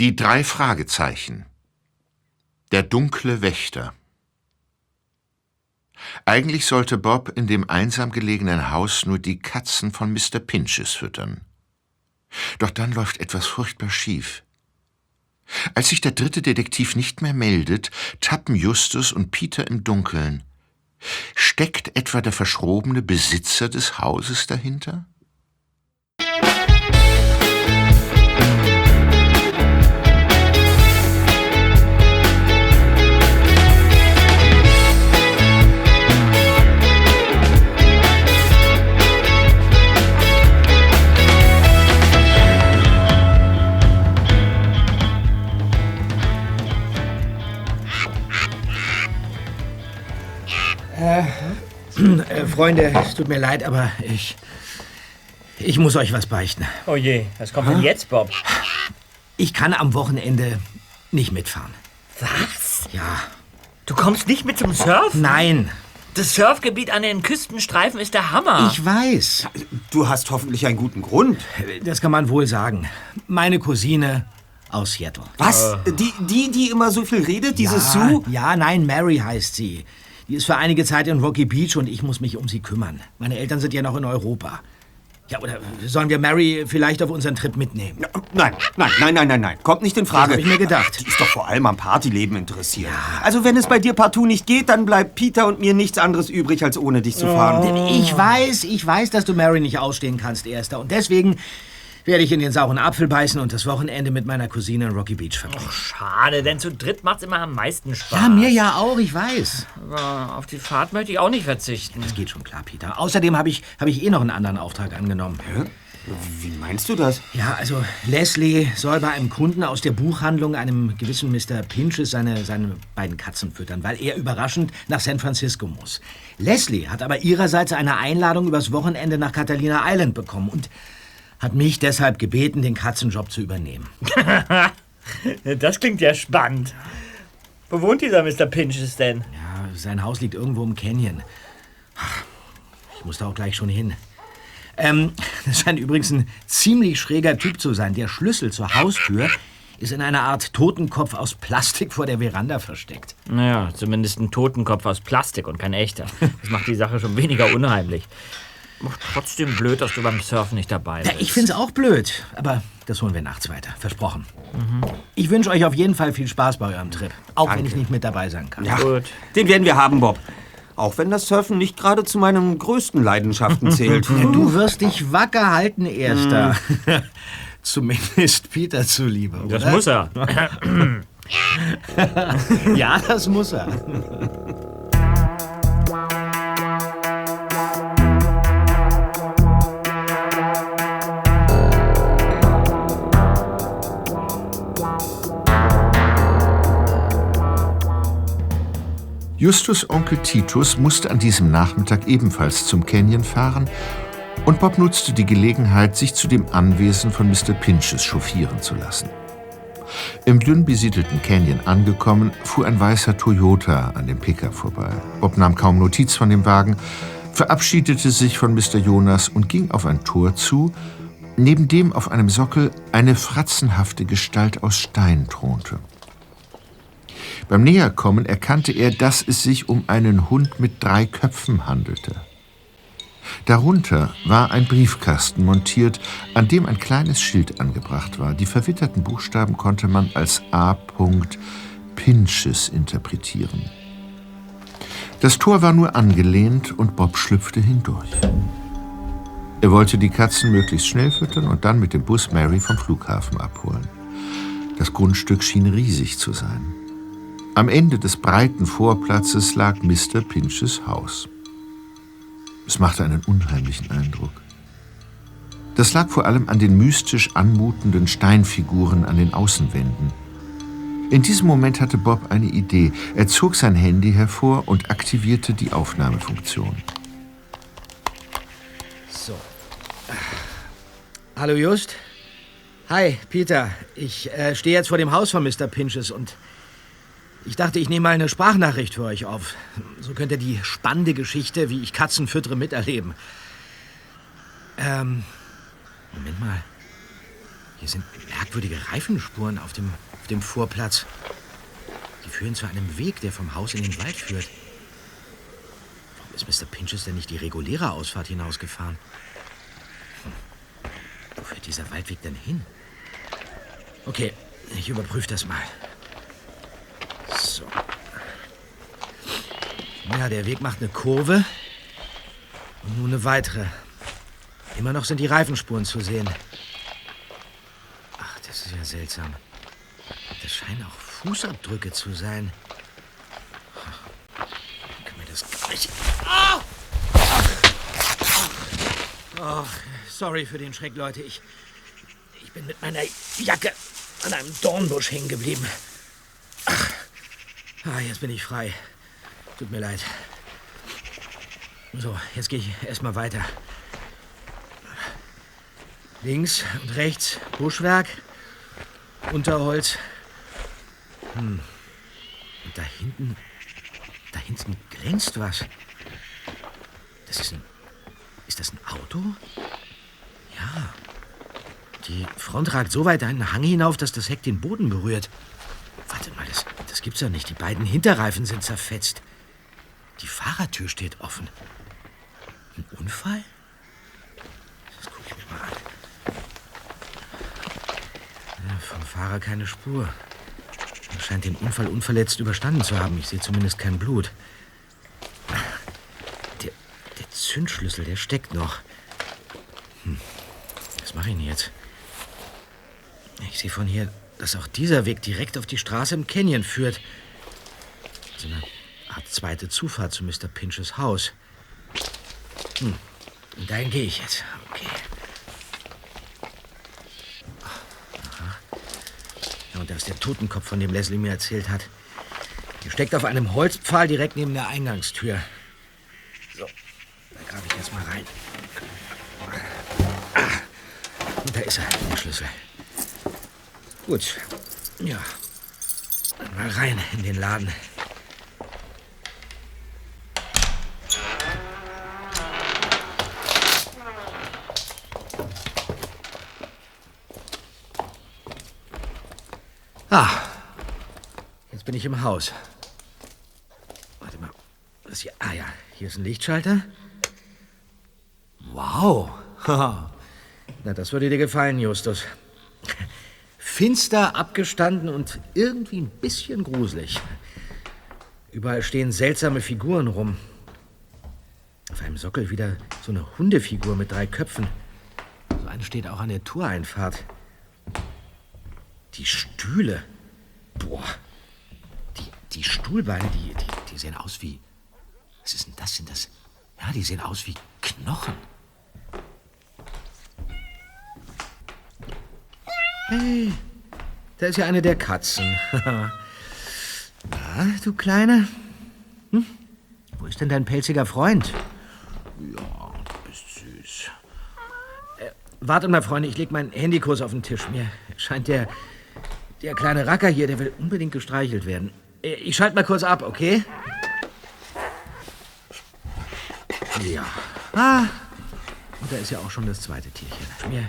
Die drei Fragezeichen. Der dunkle Wächter. Eigentlich sollte Bob in dem einsam gelegenen Haus nur die Katzen von Mr. Pinches füttern. Doch dann läuft etwas furchtbar schief. Als sich der dritte Detektiv nicht mehr meldet, tappen Justus und Peter im Dunkeln. Steckt etwa der verschrobene Besitzer des Hauses dahinter? Äh, äh, Freunde, es tut mir leid, aber ich. Ich muss euch was beichten. Oh je, was kommt denn jetzt, Bob? Ich kann am Wochenende nicht mitfahren. Was? Ja. Du kommst nicht mit zum Surfen? Nein. Das Surfgebiet an den Küstenstreifen ist der Hammer. Ich weiß. Du hast hoffentlich einen guten Grund. Das kann man wohl sagen. Meine Cousine aus Seattle. Was? Die, die, die immer so viel redet, diese ja, Sue? Ja, nein, Mary heißt sie. Die ist für einige Zeit in Rocky Beach und ich muss mich um sie kümmern. Meine Eltern sind ja noch in Europa. Ja, oder sollen wir Mary vielleicht auf unseren Trip mitnehmen? Nein, nein, nein, nein, nein, nein. Kommt nicht in Frage. Das hab ich mir gedacht. Die ist doch vor allem am Partyleben interessiert. Also wenn es bei dir partout nicht geht, dann bleibt Peter und mir nichts anderes übrig, als ohne dich zu fahren. Ich weiß, ich weiß, dass du Mary nicht ausstehen kannst, Erster. Und deswegen werde ich in den sauren Apfel beißen und das Wochenende mit meiner Cousine in Rocky Beach verbringen. Schade, denn zu dritt macht's immer am meisten Spaß. Ja, mir ja auch, ich weiß. Aber auf die Fahrt möchte ich auch nicht verzichten. Das geht schon klar, Peter. Außerdem habe ich, hab ich eh noch einen anderen Auftrag angenommen. Wie meinst du das? Ja, also Leslie soll bei einem Kunden aus der Buchhandlung, einem gewissen Mr. Pinches, seine, seine beiden Katzen füttern, weil er überraschend nach San Francisco muss. Leslie hat aber ihrerseits eine Einladung übers Wochenende nach Catalina Island bekommen und hat mich deshalb gebeten, den Katzenjob zu übernehmen. das klingt ja spannend. Wo wohnt dieser Mr. Pinches denn? Ja, sein Haus liegt irgendwo im Canyon. Ich muss da auch gleich schon hin. Ähm, das scheint übrigens ein ziemlich schräger Typ zu sein. Der Schlüssel zur Haustür ist in einer Art Totenkopf aus Plastik vor der Veranda versteckt. Naja, zumindest ein Totenkopf aus Plastik und kein echter. Das macht die Sache schon weniger unheimlich. Macht trotzdem blöd, dass du beim Surfen nicht dabei bist. Ja, ich find's auch blöd, aber das holen wir nachts weiter. Versprochen. Ich wünsche euch auf jeden Fall viel Spaß bei eurem Trip. Auch wenn ich nicht mit dabei sein kann. Ja, den werden wir haben, Bob. Auch wenn das Surfen nicht gerade zu meinen größten Leidenschaften zählt. Ja, du wirst dich wacker halten, Erster. Zumindest Peter zuliebe. Das oder? muss er. ja, das muss er. Justus Onkel Titus musste an diesem Nachmittag ebenfalls zum Canyon fahren und Bob nutzte die Gelegenheit, sich zu dem Anwesen von Mr. Pinches chauffieren zu lassen. Im dünn besiedelten Canyon angekommen, fuhr ein weißer Toyota an dem Pickup vorbei. Bob nahm kaum Notiz von dem Wagen, verabschiedete sich von Mr. Jonas und ging auf ein Tor zu, neben dem auf einem Sockel eine fratzenhafte Gestalt aus Stein thronte. Beim Näherkommen erkannte er, dass es sich um einen Hund mit drei Köpfen handelte. Darunter war ein Briefkasten montiert, an dem ein kleines Schild angebracht war. Die verwitterten Buchstaben konnte man als A. Pinches interpretieren. Das Tor war nur angelehnt und Bob schlüpfte hindurch. Er wollte die Katzen möglichst schnell füttern und dann mit dem Bus Mary vom Flughafen abholen. Das Grundstück schien riesig zu sein. Am Ende des breiten Vorplatzes lag Mr. Pinches Haus. Es machte einen unheimlichen Eindruck. Das lag vor allem an den mystisch anmutenden Steinfiguren an den Außenwänden. In diesem Moment hatte Bob eine Idee. Er zog sein Handy hervor und aktivierte die Aufnahmefunktion. So. Hallo Just. Hi, Peter. Ich äh, stehe jetzt vor dem Haus von Mr. Pinches und ich dachte, ich nehme mal eine Sprachnachricht für euch auf. So könnt ihr die spannende Geschichte, wie ich Katzen füttere, miterleben. Ähm, Moment mal. Hier sind merkwürdige Reifenspuren auf dem, auf dem Vorplatz. Die führen zu einem Weg, der vom Haus in den Wald führt. Warum ist Mr. Pinches denn nicht die reguläre Ausfahrt hinausgefahren? Hm. Wo führt dieser Waldweg denn hin? Okay, ich überprüfe das mal. So. Ja, der Weg macht eine Kurve. Und nun eine weitere. Immer noch sind die Reifenspuren zu sehen. Ach, das ist ja seltsam. Das scheinen auch Fußabdrücke zu sein. Wie kann mir das gleich... Ah! Oh, sorry für den Schreck, Leute. Ich, ich bin mit meiner Jacke an einem Dornbusch hängen geblieben. Ach, ah, jetzt bin ich frei. Tut mir leid. So, jetzt gehe ich erstmal weiter. Links und rechts Buschwerk, Unterholz. Hm. Und da hinten, da hinten glänzt was. Das ist ein, ist das ein Auto? Ja. Die Front ragt so weit einen Hang hinauf, dass das Heck den Boden berührt. Warte mal, das, das gibt's ja nicht. Die beiden Hinterreifen sind zerfetzt. Die Fahrertür steht offen. Ein Unfall? Das gucke ich mir mal an. Ja, vom Fahrer keine Spur. Er scheint den Unfall unverletzt überstanden zu haben. Ich sehe zumindest kein Blut. Der, der Zündschlüssel, der steckt noch. Hm. Was mache ich denn jetzt? Ich sehe von hier, dass auch dieser Weg direkt auf die Straße im Canyon führt. So eine Art zweite Zufahrt zu Mr. Pinches Haus. Hm. Und dahin gehe ich jetzt. Okay. Aha. Ja, und da ist der Totenkopf, von dem Leslie mir erzählt hat. Der steckt auf einem Holzpfahl direkt neben der Eingangstür. So, da grabe ich jetzt mal rein. Ah, und da ist er, der Schlüssel. Gut. Ja. Mal rein in den Laden. Bin ich im Haus. Warte mal, was hier? Ah ja, hier ist ein Lichtschalter. Wow. Na, das würde dir gefallen, Justus. Finster, abgestanden und irgendwie ein bisschen gruselig. Überall stehen seltsame Figuren rum. Auf einem Sockel wieder so eine Hundefigur mit drei Köpfen. So eine steht auch an der Toreinfahrt. Die Stühle. Stuhlbeine, die, die, die sehen aus wie. Was ist denn das? Sind das. Ja, die sehen aus wie Knochen. Hey, da ist ja eine der Katzen. Na, du Kleine? Hm? Wo ist denn dein pelziger Freund? Ja, du bist süß. Äh, warte mal, Freunde, ich leg meinen Handykurs auf den Tisch. Mir scheint der, der kleine Racker hier, der will unbedingt gestreichelt werden. Äh, Ich schalte mal kurz ab, okay? Ja. Ah, und da ist ja auch schon das zweite Tierchen. Mir.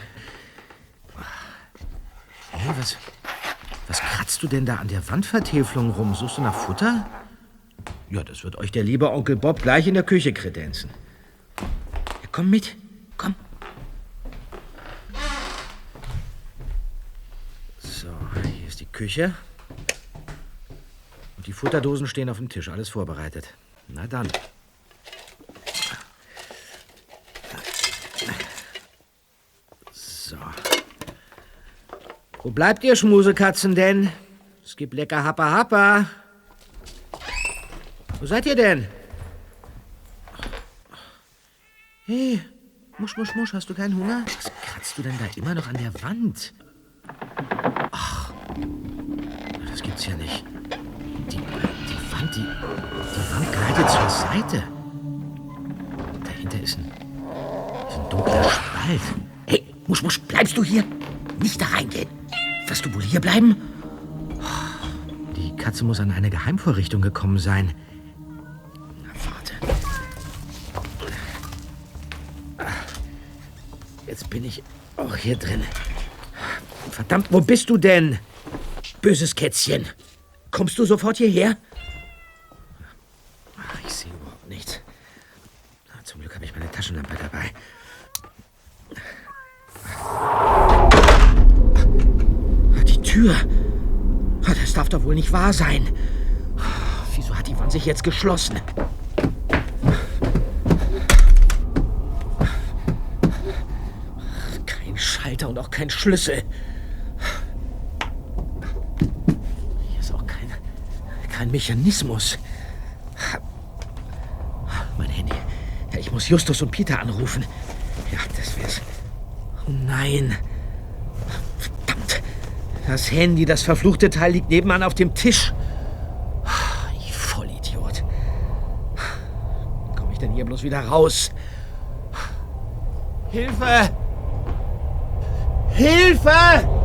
Hey, was, was kratzt du denn da an der Wandvertäfelung rum? Suchst du nach Futter? Ja, das wird euch der liebe Onkel Bob gleich in der Küche kredenzen. Ja, komm mit. Komm. So, hier ist die Küche. Die Futterdosen stehen auf dem Tisch. Alles vorbereitet. Na dann. So. Wo bleibt ihr Schmusekatzen denn? Es gibt lecker Happa Happa. Wo seid ihr denn? Hey, Musch, Musch, Musch, hast du keinen Hunger? Was kratzt du denn da immer noch an der Wand? Ach, das gibt's ja nicht. Die, die Wand, gleitet zur Seite. Dahinter ist ein, ist ein dunkler Spalt. Hey, Musch, Musch, bleibst du hier? Nicht da reingehen. Wirst du wohl hier bleiben? Die Katze muss an eine Geheimvorrichtung gekommen sein. Na, warte. Jetzt bin ich auch hier drin. Verdammt, wo bist du denn? Böses Kätzchen. Kommst du sofort hierher? Ach, ich sehe überhaupt nichts. Na, Zum Glück habe ich meine Taschenlampe dabei. Ah, Die Tür. Ah, Das darf doch wohl nicht wahr sein. Wieso hat die Wand sich jetzt geschlossen? Kein Schalter und auch kein Schlüssel. Hier ist auch kein, kein Mechanismus. Mein Handy. Ich muss Justus und Peter anrufen. Ja, das wär's. Oh nein. Das Handy, das verfluchte Teil, liegt nebenan auf dem Tisch. Ich Vollidiot. Komme ich denn hier bloß wieder raus? Hilfe! Hilfe!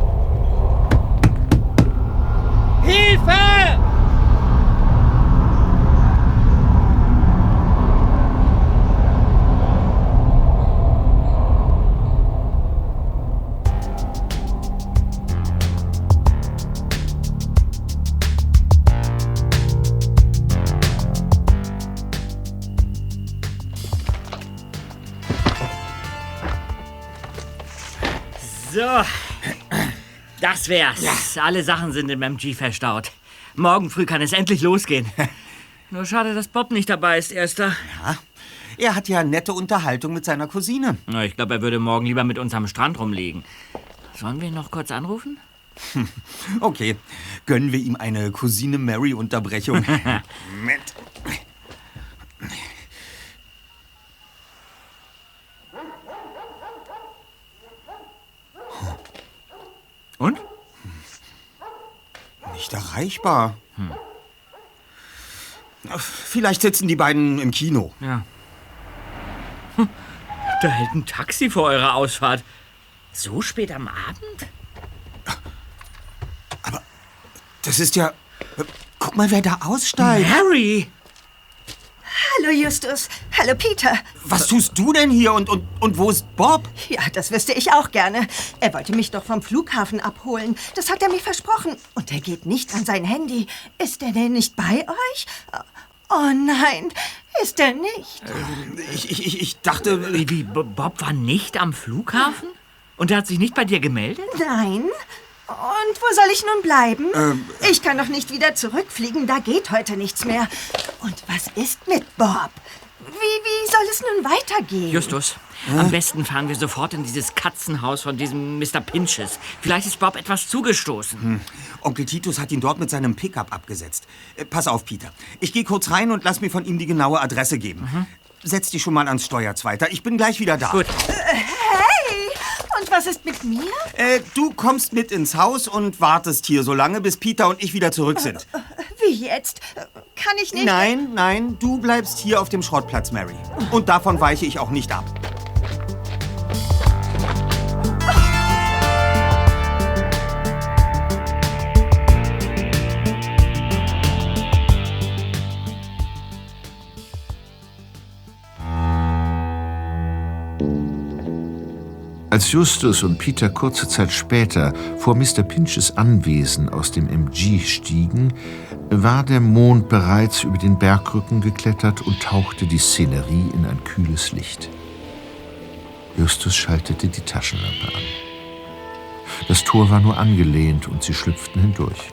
Das wär's. Alle Sachen sind im MG verstaut. Morgen früh kann es endlich losgehen. Nur schade, dass Bob nicht dabei ist, Erster. Ja, er hat ja nette Unterhaltung mit seiner Cousine. Na, Ich glaube, er würde morgen lieber mit uns am Strand rumliegen. Sollen wir ihn noch kurz anrufen? Okay, gönnen wir ihm eine Cousine Mary-Unterbrechung. Moment. Und? Nicht erreichbar. Vielleicht sitzen die beiden im Kino. Ja. Hm, Da hält ein Taxi vor eurer Ausfahrt. So spät am Abend? Das ist ja. Guck mal, wer da aussteigt. Harry! Hallo Justus. Hallo Peter. Was tust du denn hier und, und, und wo ist Bob? Ja, das wüsste ich auch gerne. Er wollte mich doch vom Flughafen abholen. Das hat er mir versprochen. Und er geht nicht an sein Handy. Ist er denn nicht bei euch? Oh nein, ist er nicht. Ich, ich, ich, ich dachte. Wie, wie, Bo- Bob war nicht am Flughafen? Und er hat sich nicht bei dir gemeldet? Nein. Und wo soll ich nun bleiben? ich kann doch nicht wieder zurückfliegen. Da geht heute nichts mehr. Und was ist mit Bob? Wie, wie soll es nun weitergehen? Justus, am besten fahren wir sofort in dieses Katzenhaus von diesem Mr. Pinches. Vielleicht ist Bob etwas zugestoßen. Onkel Titus hat ihn dort mit seinem Pickup abgesetzt. Äh, pass auf, Peter. Ich gehe kurz rein und lass mir von ihm die genaue Adresse geben. Setz dich schon mal ans Steuer, Zweiter. Ich bin gleich wieder da. Gut. Hey! Und was ist mit mir? Äh, du kommst mit ins Haus und wartest hier so lange, bis Peter und ich wieder zurück sind. Wie jetzt? Kann ich nicht... Nein, nein, du bleibst hier auf dem Schrottplatz, Mary. Und davon weiche ich auch nicht ab. Als Justus und Peter kurze Zeit später vor Mr. Pinches Anwesen aus dem MG stiegen, war der Mond bereits über den Bergrücken geklettert und tauchte die Szenerie in ein kühles Licht. Justus schaltete die Taschenlampe an. Das Tor war nur angelehnt und sie schlüpften hindurch.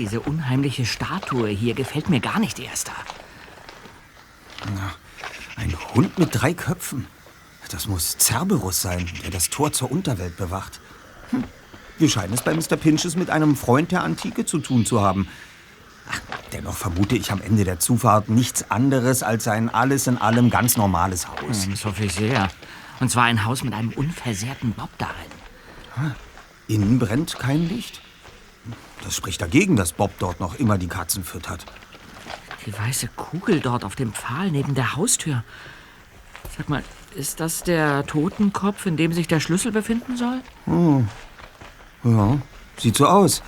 Diese unheimliche Statue hier gefällt mir gar nicht, Erster. Ein Hund mit drei Köpfen. Das muss Cerberus sein, der das Tor zur Unterwelt bewacht. Hm. Wir scheinen es bei Mr. Pinches mit einem Freund der Antike zu tun zu haben. Ach, dennoch vermute ich am Ende der Zufahrt nichts anderes als ein alles in allem ganz normales Haus. Das hoffe ich sehr. Und zwar ein Haus mit einem unversehrten Bob darin. Innen brennt kein Licht. Das spricht dagegen, dass Bob dort noch immer die Katzen füttert. Die weiße Kugel dort auf dem Pfahl neben der Haustür. Sag mal, ist das der Totenkopf, in dem sich der Schlüssel befinden soll? Ja, sieht so aus.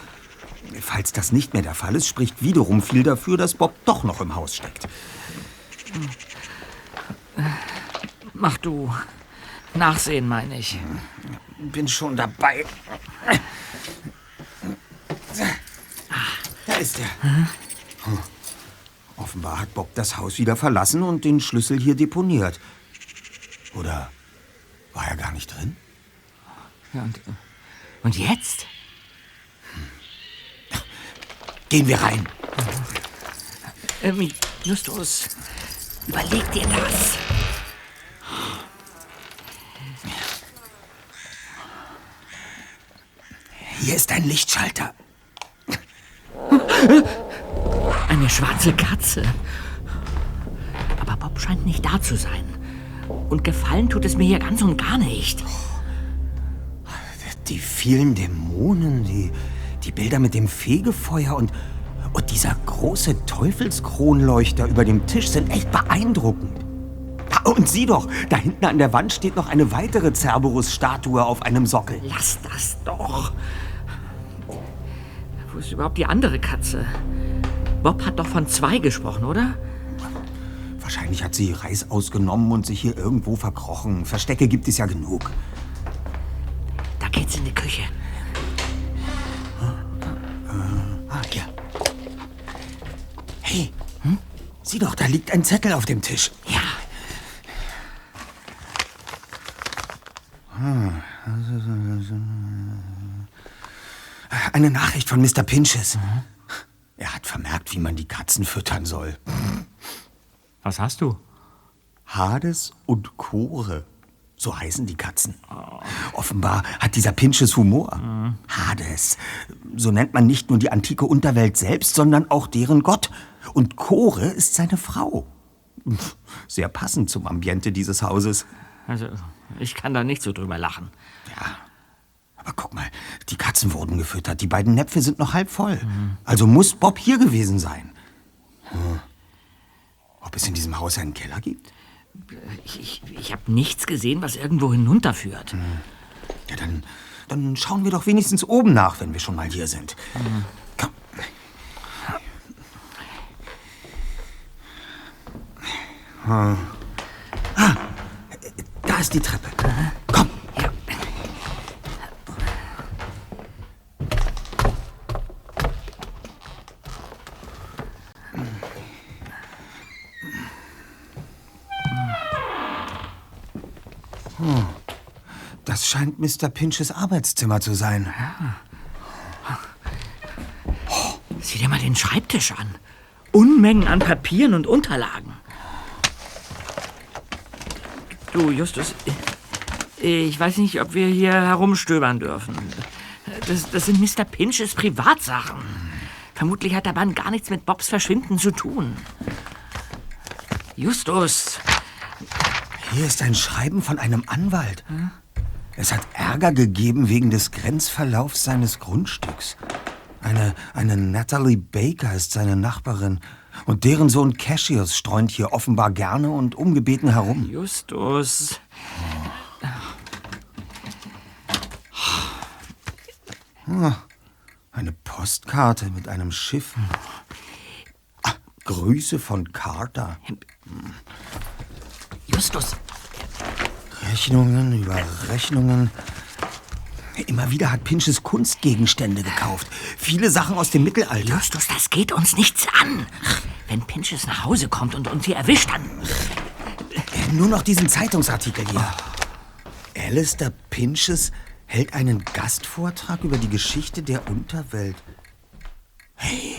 Falls das nicht mehr der Fall ist, spricht wiederum viel dafür, dass Bob doch noch im Haus steckt. Mach du. Nachsehen, meine ich. Bin schon dabei. Da ist er. Hm. Offenbar hat Bob das Haus wieder verlassen und den Schlüssel hier deponiert. Oder war er gar nicht drin? Ja, und, und jetzt? Gehen wir rein. Ähm, Justus, überleg dir das. Hier ist ein Lichtschalter. Eine schwarze Katze. Aber Bob scheint nicht da zu sein. Und gefallen tut es mir hier ganz und gar nicht. Die vielen Dämonen, die, die Bilder mit dem Fegefeuer und, und dieser große Teufelskronleuchter über dem Tisch sind echt beeindruckend. Und sieh doch, da hinten an der Wand steht noch eine weitere Cerberus-Statue auf einem Sockel. Lass das doch. Ist überhaupt die andere Katze? Bob hat doch von zwei gesprochen, oder? Wahrscheinlich hat sie Reis ausgenommen und sich hier irgendwo verkrochen. Verstecke gibt es ja genug. Da geht's in die Küche. Ah, hier. Hey, hm? sieh doch, da liegt ein Zettel auf dem Tisch. Ja. Eine Nachricht von Mr. Pinches. Er hat vermerkt, wie man die Katzen füttern soll. Was hast du? Hades und Chore. So heißen die Katzen. Offenbar hat dieser Pinches Humor. Hades. So nennt man nicht nur die antike Unterwelt selbst, sondern auch deren Gott. Und Chore ist seine Frau. Sehr passend zum Ambiente dieses Hauses. Also, ich kann da nicht so drüber lachen. Ja. Aber guck mal, die Katzen wurden gefüttert. Die beiden Näpfe sind noch halb voll. Also muss Bob hier gewesen sein. Hm. Ob es in diesem Haus einen Keller gibt? Ich, ich, habe nichts gesehen, was irgendwo hinunterführt. Ja, dann, dann schauen wir doch wenigstens oben nach, wenn wir schon mal hier sind. Komm. Hm. Ah, da ist die Treppe. Komm. Hm. Das scheint Mr. Pinches Arbeitszimmer zu sein. Sieh dir mal den Schreibtisch an. Unmengen an Papieren und Unterlagen. Du, Justus, ich weiß nicht, ob wir hier herumstöbern dürfen. Das, das sind Mr. Pinches Privatsachen. Vermutlich hat der Mann gar nichts mit Bobs Verschwinden zu tun. Justus, Hier ist ein Schreiben von einem Anwalt. Es hat Ärger gegeben wegen des Grenzverlaufs seines Grundstücks. Eine, eine Natalie Baker ist seine Nachbarin. Und deren Sohn Cassius streunt hier offenbar gerne und ungebeten herum. Justus. Eine Postkarte mit einem Schiff. Ah, Grüße von Carter. Justus, Rechnungen über Rechnungen. Immer wieder hat Pinches Kunstgegenstände gekauft. Viele Sachen aus dem Mittelalter. Justus, das geht uns nichts an. Wenn Pinches nach Hause kommt und uns hier erwischt, dann. Nur noch diesen Zeitungsartikel hier. Alistair Pinches hält einen Gastvortrag über die Geschichte der Unterwelt. Hey.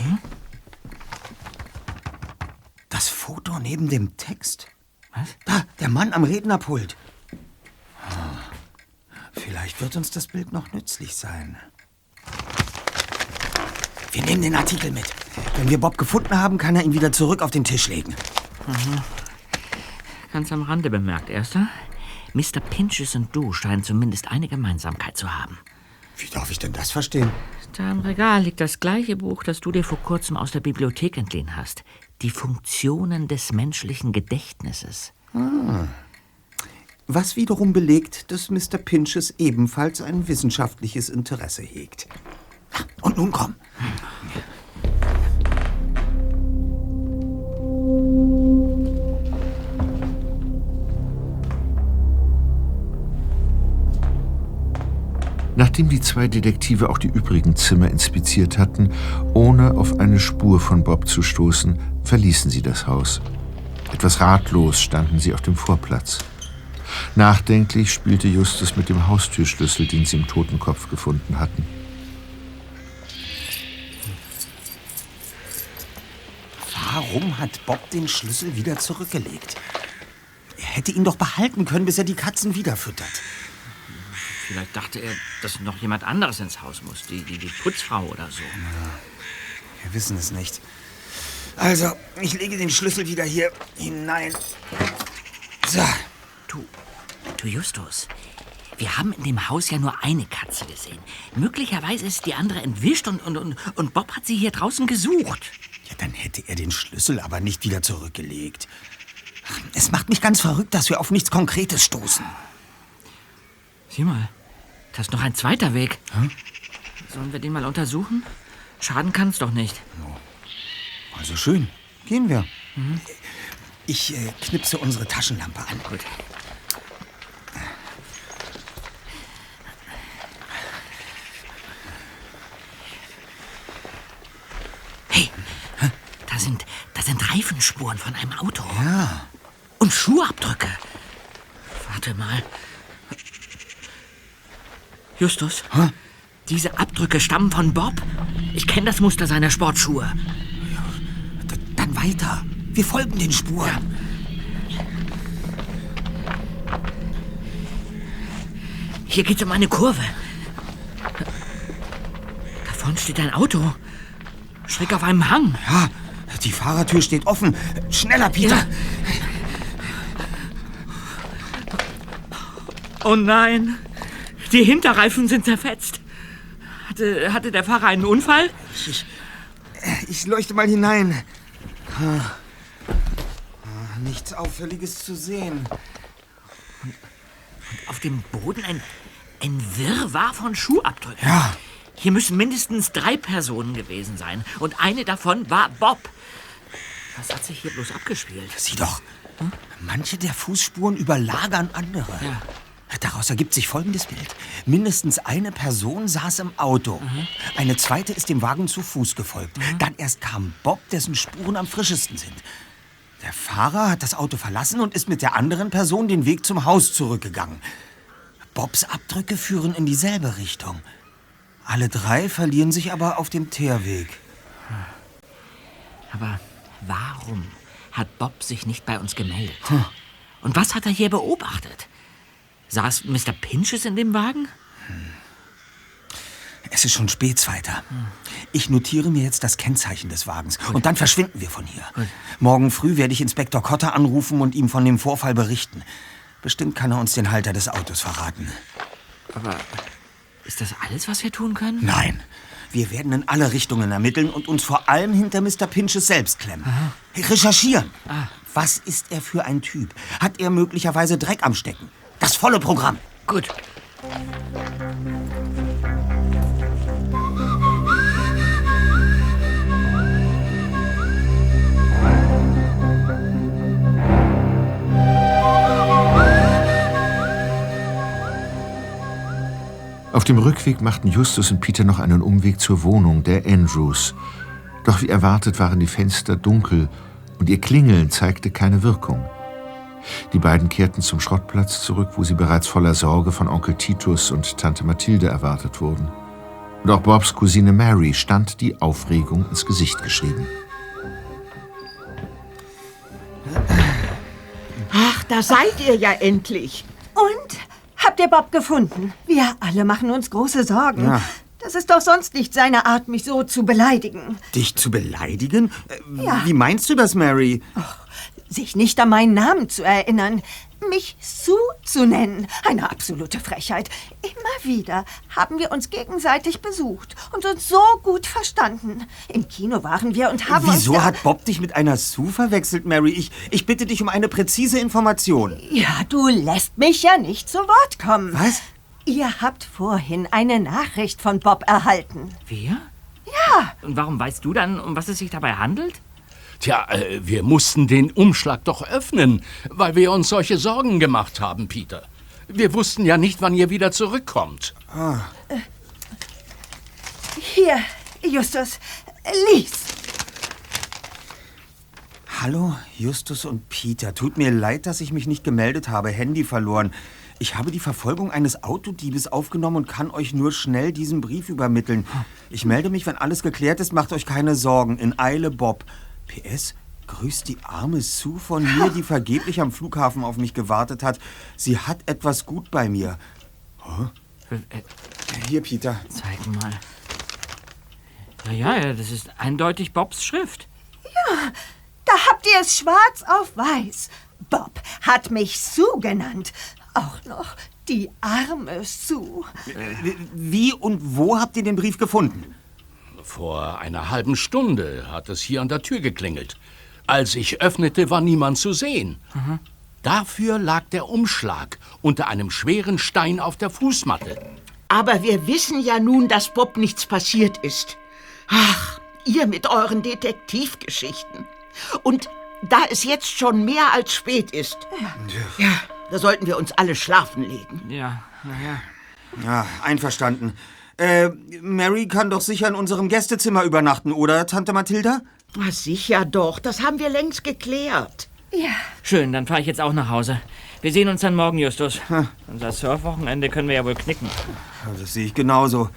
Das Foto neben dem Text. Was? Da, der Mann am Rednerpult. Ah, Vielleicht wird uns das Bild noch nützlich sein. Wir nehmen den Artikel mit. Wenn wir Bob gefunden haben, kann er ihn wieder zurück auf den Tisch legen. Ganz am Rande bemerkt, Erster. Mr. Pinches und du scheinen zumindest eine Gemeinsamkeit zu haben. Wie darf ich denn das verstehen? Da im Regal liegt das gleiche Buch, das du dir vor kurzem aus der Bibliothek entliehen hast. Die Funktionen des menschlichen Gedächtnisses. Was wiederum belegt, dass Mr. Pinches ebenfalls ein wissenschaftliches Interesse hegt. Und nun komm. Nachdem die zwei Detektive auch die übrigen Zimmer inspiziert hatten, ohne auf eine Spur von Bob zu stoßen, verließen sie das Haus. Etwas ratlos standen sie auf dem Vorplatz. Nachdenklich spielte Justus mit dem Haustürschlüssel, den sie im Totenkopf gefunden hatten. Warum hat Bob den Schlüssel wieder zurückgelegt? Er hätte ihn doch behalten können, bis er die Katzen wieder füttert. Vielleicht dachte er, dass noch jemand anderes ins Haus muss. Die, die, die Putzfrau oder so. Wir wissen es nicht. Also, ich lege den Schlüssel wieder hier hinein. So. Du, du Justus, wir haben in dem Haus ja nur eine Katze gesehen. Möglicherweise ist die andere entwischt und, und, und, und Bob hat sie hier draußen gesucht. Ja, dann hätte er den Schlüssel aber nicht wieder zurückgelegt. Es macht mich ganz verrückt, dass wir auf nichts Konkretes stoßen. Sieh mal, da ist noch ein zweiter Weg. Sollen wir den mal untersuchen? Schaden kann es doch nicht. Also schön. Gehen wir. Ich äh, knipse unsere Taschenlampe an. Gut. Da sind, da sind Reifenspuren von einem Auto. Ja. Und Schuhabdrücke. Warte mal. Justus, diese Abdrücke stammen von Bob. Ich kenne das Muster seiner Sportschuhe. D dann weiter. Wir folgen den Spuren. Hier geht's um eine Kurve. Da vorne steht ein Auto. Schräg auf einem Hang. Ja, die Fahrertür steht offen. Schneller, Peter. Ja. Oh nein, die Hinterreifen sind zerfetzt. Hatte, hatte der Fahrer einen Unfall? Ich, ich leuchte mal hinein. Nichts Auffälliges zu sehen. Auf dem Boden ein, ein Wirrwarr von Schuhabdrücken. Ja. Hier müssen mindestens drei Personen gewesen sein. Und eine davon war Bob. Was hat sich hier bloß abgespielt? Sieh doch. Manche der Fußspuren überlagern andere. Ja. Daraus ergibt sich folgendes Bild. Mindestens eine Person saß im Auto. Eine zweite ist dem Wagen zu Fuß gefolgt. Dann erst kam Bob, dessen Spuren am frischesten sind. Der Fahrer hat das Auto verlassen und ist mit der anderen Person den Weg zum Haus zurückgegangen. Bobs Abdrücke führen in dieselbe Richtung. Alle drei verlieren sich aber auf dem Teerweg. Aber warum hat Bob sich nicht bei uns gemeldet? Und was hat er hier beobachtet? Saß Mr. Pinches in dem Wagen? Es ist schon spät, Zweiter. Ich notiere mir jetzt das Kennzeichen des Wagens und dann verschwinden wir von hier. Morgen früh werde ich Inspektor Cotter anrufen und ihm von dem Vorfall berichten. Bestimmt kann er uns den Halter des Autos verraten. Aber ist das alles, was wir tun können? Nein, wir werden in alle Richtungen ermitteln und uns vor allem hinter Mr. Pinches selbst klemmen. Recherchieren. Was ist er für ein Typ? Hat er möglicherweise Dreck am Stecken? Das volle Programm. Gut. Auf dem Rückweg machten Justus und Peter noch einen Umweg zur Wohnung der Andrews. Doch wie erwartet waren die Fenster dunkel und ihr Klingeln zeigte keine Wirkung. Die beiden kehrten zum Schrottplatz zurück, wo sie bereits voller Sorge von Onkel Titus und Tante Mathilde erwartet wurden. Und auch Bobs Cousine Mary stand die Aufregung ins Gesicht geschrieben. Ach, da seid ihr ja endlich. Und? Habt ihr Bob gefunden? Wir alle machen uns große Sorgen. Ja. Das ist doch sonst nicht seine Art, mich so zu beleidigen. Dich zu beleidigen? Äh, Ja. Wie meinst du das, Mary? Sich nicht an meinen Namen zu erinnern. Mich Sue zu nennen. Eine absolute Frechheit. Immer wieder haben wir uns gegenseitig besucht und uns so gut verstanden. Im Kino waren wir und haben Wieso uns... hat Bob dich mit einer Sue verwechselt, Mary? Ich, ich bitte dich um eine präzise Information. Ja, du lässt mich ja nicht zu Wort kommen. Was? Ihr habt vorhin eine Nachricht von Bob erhalten. Wir? Ja, Und warum weißt du dann, um was es sich dabei handelt? Tja, äh, wir mussten den Umschlag doch öffnen, weil wir uns solche Sorgen gemacht haben, Peter. Wir wussten ja nicht, wann ihr wieder zurückkommt. hier, Justus, lies. Hallo, Justus und Peter. Tut mir leid, dass ich mich nicht gemeldet habe. Handy verloren. Ich habe die Verfolgung eines Autodiebes aufgenommen und kann euch nur schnell diesen Brief übermitteln. Ich melde mich, wenn alles geklärt ist. Macht euch keine Sorgen. In Eile, Bob. PS, grüßt die arme Sue von mir, die vergeblich am Flughafen auf mich gewartet hat. Sie hat etwas gut bei mir. Äh, äh, Hier, Peter. zeig mal. Ja, ja, ja, das ist eindeutig Bobs Schrift. Da habt ihr es schwarz auf weiß. Bob hat mich Sue genannt. Auch noch die arme Sue. Wie und wo habt ihr den Brief gefunden? Vor einer halben Stunde hat es hier an der Tür geklingelt. Als ich öffnete, war niemand zu sehen. Dafür lag der Umschlag unter einem schweren Stein auf der Fußmatte. Aber wir wissen ja nun, dass Bob nichts passiert ist. Ach, ihr mit euren Detektivgeschichten. Und da es jetzt schon mehr als spät ist, ja, da sollten wir uns alle schlafen legen. Ja, naja. Ja, einverstanden. Äh, Mary kann doch sicher in unserem Gästezimmer übernachten, oder, Tante Mathilda? Na sicher doch, das haben wir längst geklärt. Schön, dann fahre ich jetzt auch nach Hause. Wir sehen uns dann morgen, Justus. Unser Surfwochenende können wir ja wohl knicken. Ja, Das sehe ich genauso.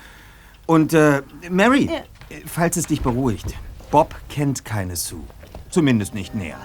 Und, äh, Mary, äh, falls es dich beruhigt, Bob kennt keine Sue. Zumindest nicht näher.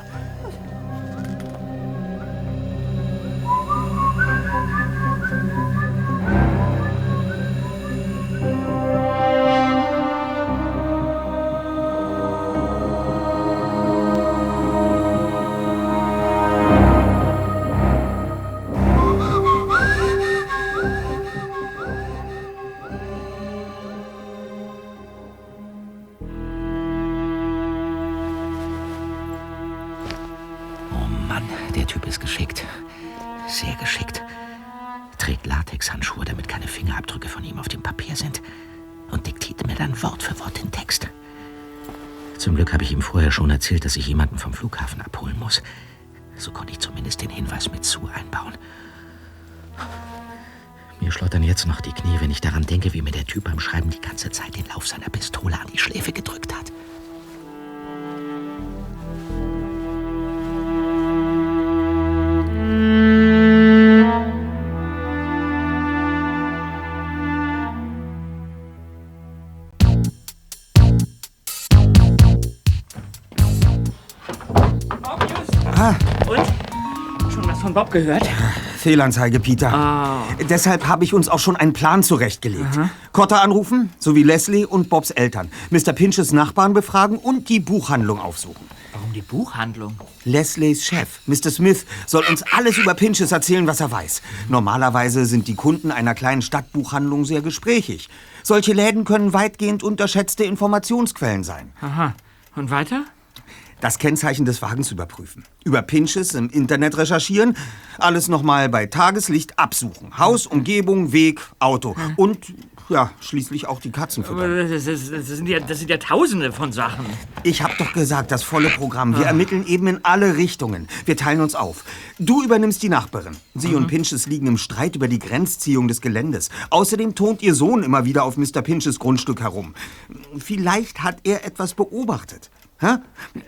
Schon was von Bob gehört? Fehlanzeige, Peter. Deshalb habe ich uns auch schon einen Plan zurechtgelegt. Cotter anrufen, sowie Leslie und Bobs Eltern. Mr. Pinches Nachbarn befragen und die Buchhandlung aufsuchen. Warum die Buchhandlung? Leslies Chef, Mr. Smith, soll uns alles über Pinches erzählen, was er weiß. Normalerweise sind die Kunden einer kleinen Stadtbuchhandlung sehr gesprächig. Solche Läden können weitgehend unterschätzte Informationsquellen sein. Aha. Und weiter? Das Kennzeichen des Wagens überprüfen. Über Pinches im Internet recherchieren. Alles nochmal bei Tageslicht absuchen. Haus, Umgebung, Weg, Auto. Und ja, schließlich auch die Katzen füttern. Das, das, das, sind ja, das sind ja tausende von Sachen. Ich hab doch gesagt, das volle Programm. Wir ermitteln eben in alle Richtungen. Wir teilen uns auf. Du übernimmst die Nachbarin. Sie und Pinches liegen im Streit über die Grenzziehung des Geländes. Außerdem tont ihr Sohn immer wieder auf Mr. Pinches Grundstück herum. Vielleicht hat er etwas beobachtet.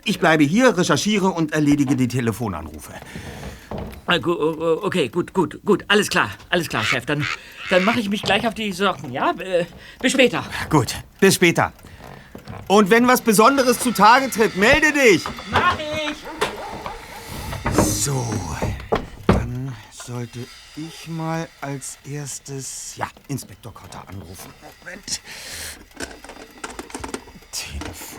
Ich bleibe hier, recherchiere und erledige die Telefonanrufe. Gu- oh, oh, Okay, gut, gut, gut. Alles klar, alles klar, Chef. Dann, dann mache ich mich gleich auf die Sorgen, ja? Äh, bis später. Gut, bis später. Und wenn was Besonderes zutage tritt, melde dich. Mach ich! So, dann sollte ich mal als erstes, ja, Inspektor Cotter anrufen. Moment. Telefon.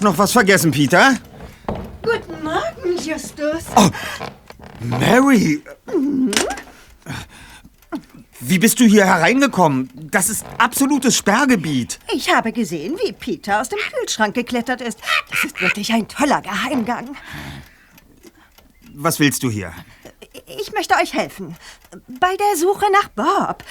Noch was vergessen, Peter? Guten Morgen, Justus. Mary! Wie bist du hier hereingekommen? Das ist absolutes Sperrgebiet. Ich habe gesehen, wie Peter aus dem Kühlschrank geklettert ist. Das ist wirklich ein toller Geheimgang. Was willst du hier? Ich möchte euch helfen. Bei der Suche nach Bob.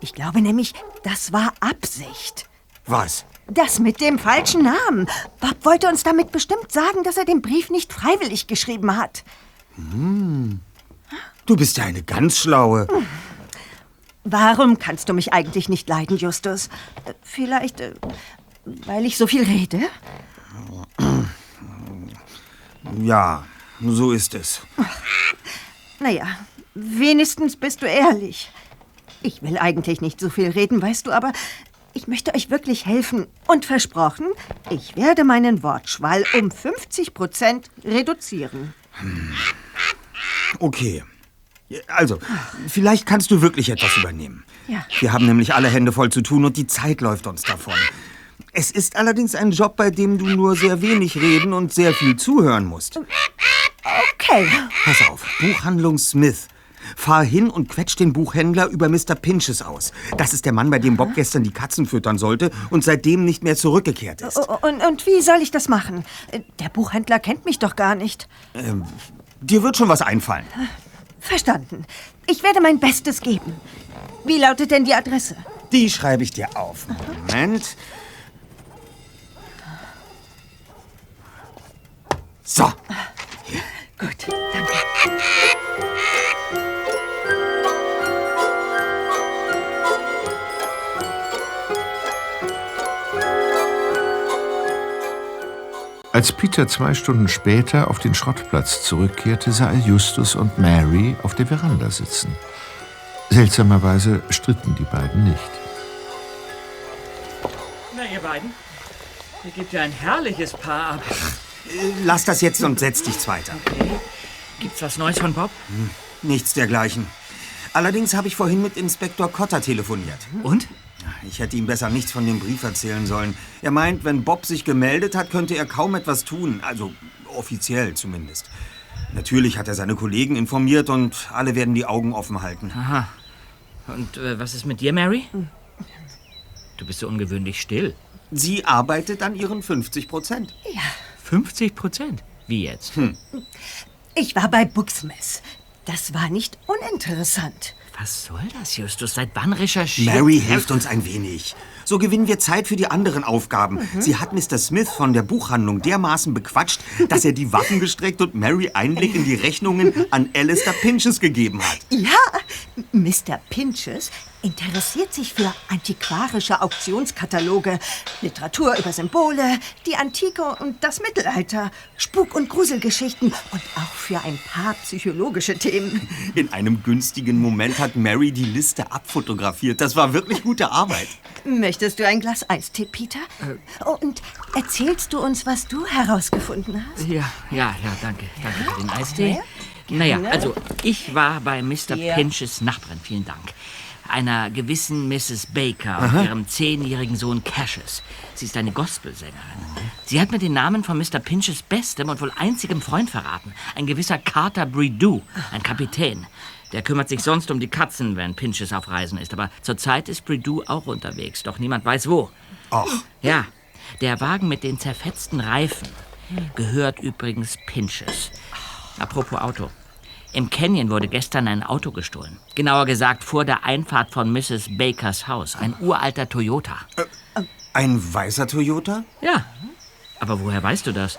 Ich glaube nämlich, das war Absicht. Was? Das mit dem falschen Namen. Bob wollte uns damit bestimmt sagen, dass er den Brief nicht freiwillig geschrieben hat. Du bist ja eine ganz schlaue. Warum kannst du mich eigentlich nicht leiden, Justus? Vielleicht, äh, weil ich so viel rede? Ja, so ist es. Naja, wenigstens bist du ehrlich. Ich will eigentlich nicht so viel reden, weißt du, aber ich möchte euch wirklich helfen. Und versprochen, ich werde meinen Wortschwall um 50 Prozent reduzieren. Okay. Also, vielleicht kannst du wirklich etwas übernehmen. Ja. Wir haben nämlich alle Hände voll zu tun und die Zeit läuft uns davon. Es ist allerdings ein Job, bei dem du nur sehr wenig reden und sehr viel zuhören musst. Okay. Pass auf, Buchhandlung Smith. Fahr hin und quetsch den Buchhändler über Mr. Pinches aus. Das ist der Mann, bei dem Bob gestern die Katzen füttern sollte und seitdem nicht mehr zurückgekehrt ist. Und, und wie soll ich das machen? Der Buchhändler kennt mich doch gar nicht. Dir wird schon was einfallen. Verstanden. Ich werde mein Bestes geben. Wie lautet denn die Adresse? Die schreibe ich dir auf. Moment. So, Gut, danke. Als Peter zwei Stunden später auf den Schrottplatz zurückkehrte, sah er Justus und Mary auf der Veranda sitzen. Seltsamerweise stritten die beiden nicht. Na, ihr beiden, ihr gebt ja ein herrliches Paar ab. lass das jetzt und setz dich weiter. Gibt's was Neues von Bob? Nichts dergleichen. Allerdings habe ich vorhin mit Inspektor Cotter telefoniert. Und? Ich hätte ihm besser nichts von dem Brief erzählen sollen. Er meint, wenn Bob sich gemeldet hat, könnte er kaum etwas tun. Also offiziell zumindest. Natürlich hat er seine Kollegen informiert und alle werden die Augen offen halten. Aha. Und äh, was ist mit dir, Mary? Du bist so ungewöhnlich still. Sie arbeitet an ihren 50 Prozent. 50 Prozent? Wie jetzt? Ich war bei Booksmith. Das war nicht uninteressant. Was soll das, Justus? Seit wann recherchiert? Mary hilft uns ein wenig. So gewinnen wir Zeit für die anderen Aufgaben. Sie hat Mr. Smith von der Buchhandlung dermaßen bequatscht, dass er die Waffen gestreckt und Mary Einblick in die Rechnungen an Alistair Pinches gegeben hat. Ja, Mr. Pinches interessiert sich für antiquarische Auktionskataloge, Literatur über Symbole, die Antike und das Mittelalter, Spuk- und Gruselgeschichten und auch für ein paar psychologische Themen. In einem günstigen Moment hat Mary die Liste abfotografiert. Das war wirklich gute Arbeit. Möchtest du ein Glas Eistee, Peter? Oh, und erzählst du uns, was du herausgefunden hast? Ja, ja, ja, danke. Danke für den Eistee. Naja, also ich war bei Mr. Ja. Pinches Nachbarin, vielen Dank. Einer gewissen Mrs. Baker und ihrem zehnjährigen Sohn Cassius. Sie ist eine Gospelsängerin. Sie hat mir den Namen von Mr. Pinches bestem und wohl einzigem Freund verraten. Ein gewisser Carter Bridoux, ein Kapitän. Der kümmert sich sonst um die Katzen, wenn Pinches auf Reisen ist. Aber zurzeit ist Bridoux auch unterwegs, doch niemand weiß wo. Ach, Ja, der Wagen mit den zerfetzten Reifen gehört übrigens Pinches. Apropos Auto. Im Canyon wurde gestern ein Auto gestohlen. Genauer gesagt vor der Einfahrt von Mrs. Bakers Haus. Ein uralter Toyota. ein weißer Toyota? Ja. Aber woher weißt du das?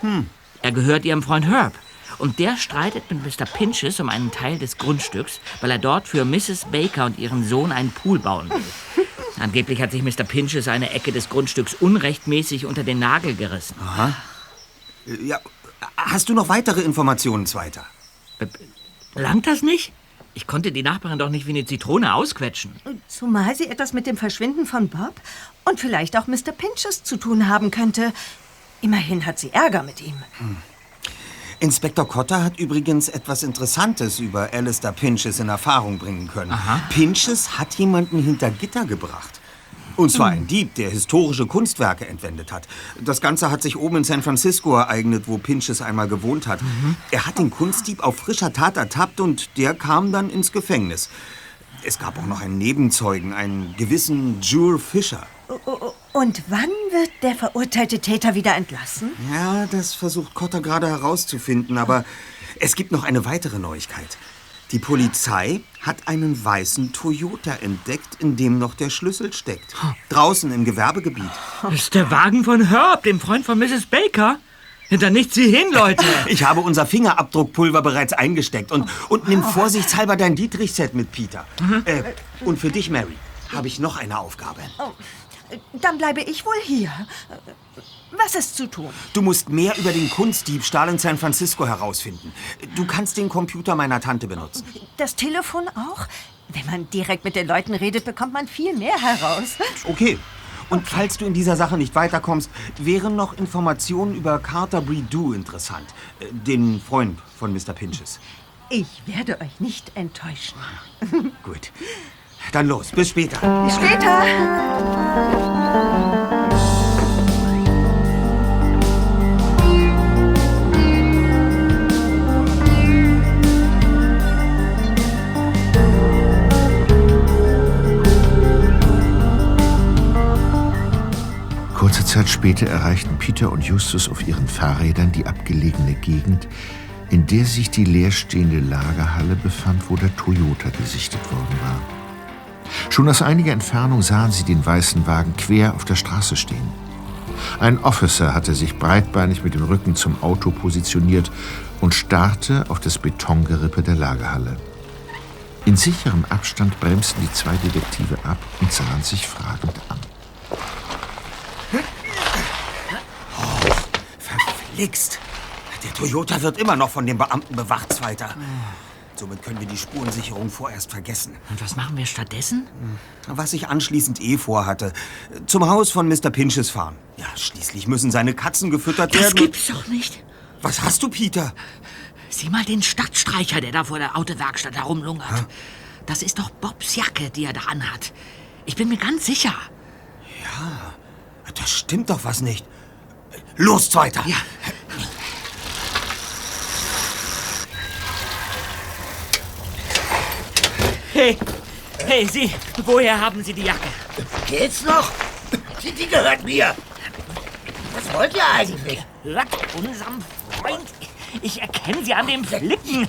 Er gehört ihrem Freund Herb. Und der streitet mit Mr. Pinches um einen Teil des Grundstücks, weil er dort für Mrs. Baker und ihren Sohn einen Pool bauen will. Angeblich hat sich Mr. Pinches eine Ecke des Grundstücks unrechtmäßig unter den Nagel gerissen. Äh, Ja, hast du noch weitere Informationen, Zweiter? Langt das nicht? Ich konnte die Nachbarin doch nicht wie eine Zitrone ausquetschen. Zumal sie etwas mit dem Verschwinden von Bob und vielleicht auch Mr. Pinches zu tun haben könnte. Immerhin hat sie Ärger mit ihm. Inspektor Cotter hat übrigens etwas Interessantes über Alistair Pinches in Erfahrung bringen können. Pinches hat jemanden hinter Gitter gebracht. Und zwar ein Dieb, der historische Kunstwerke entwendet hat. Das Ganze hat sich oben in San Francisco ereignet, wo Pinches einmal gewohnt hat. Er hat den Kunstdieb auf frischer Tat ertappt und der kam dann ins Gefängnis. Es gab auch noch einen Nebenzeugen, einen gewissen Jure Fisher. Und wann wird der verurteilte Täter wieder entlassen? Ja, das versucht Cotter gerade herauszufinden, aber es gibt noch eine weitere Neuigkeit. Die Polizei hat einen weißen Toyota entdeckt, in dem noch der Schlüssel steckt. Draußen im Gewerbegebiet. Das ist der Wagen von Herb, dem Freund von Mrs. Baker. Hinter nichts Sie hin, Leute. Ich habe unser Fingerabdruckpulver bereits eingesteckt und, und nimm vorsichtshalber dein Dietrich-Set mit, Peter. Äh, und für dich, Mary, habe ich noch eine Aufgabe. Dann bleibe ich wohl hier. Was ist zu tun? Du musst mehr über den Kunstdiebstahl in San Francisco herausfinden. Du kannst den Computer meiner Tante benutzen. Das Telefon auch? Wenn man direkt mit den Leuten redet, bekommt man viel mehr heraus. Okay. Und falls du in dieser Sache nicht weiterkommst, wären noch Informationen über Carter Bredoux interessant. Äh, Den Freund von Mr. Pinches. Ich werde euch nicht enttäuschen. Gut. Dann los, bis später. Bis später. Zeit später erreichten Peter und Justus auf ihren Fahrrädern die abgelegene Gegend, in der sich die leerstehende Lagerhalle befand, wo der Toyota gesichtet worden war. Schon aus einiger Entfernung sahen sie den weißen Wagen quer auf der Straße stehen. Ein Officer hatte sich breitbeinig mit dem Rücken zum Auto positioniert und starrte auf das Betongerippe der Lagerhalle. In sicherem Abstand bremsten die zwei Detektive ab und sahen sich fragend an. Verflixt. Der Toyota wird immer noch von dem Beamten bewacht, Zweiter. Somit können wir die Spurensicherung vorerst vergessen. Und was machen wir stattdessen? Was ich anschließend eh vorhatte. Zum Haus von Mr. Pinches fahren. Ja, schließlich müssen seine Katzen gefüttert Das werden. gibt's doch nicht. Was hast du, Peter? Sieh mal den Stadtstreicher, der da vor der Autowerkstatt herumlungert. Das ist doch Bobs Jacke, die er da anhat. Ich bin mir ganz sicher. Da stimmt doch was nicht. Los, Zweiter. Ja. Hey, hey, Sie, woher haben Sie die Jacke? Geht's noch? Die, die gehört mir. Was wollt ihr eigentlich? Hört unserem Freund. Ich erkenne Sie an den Flicken.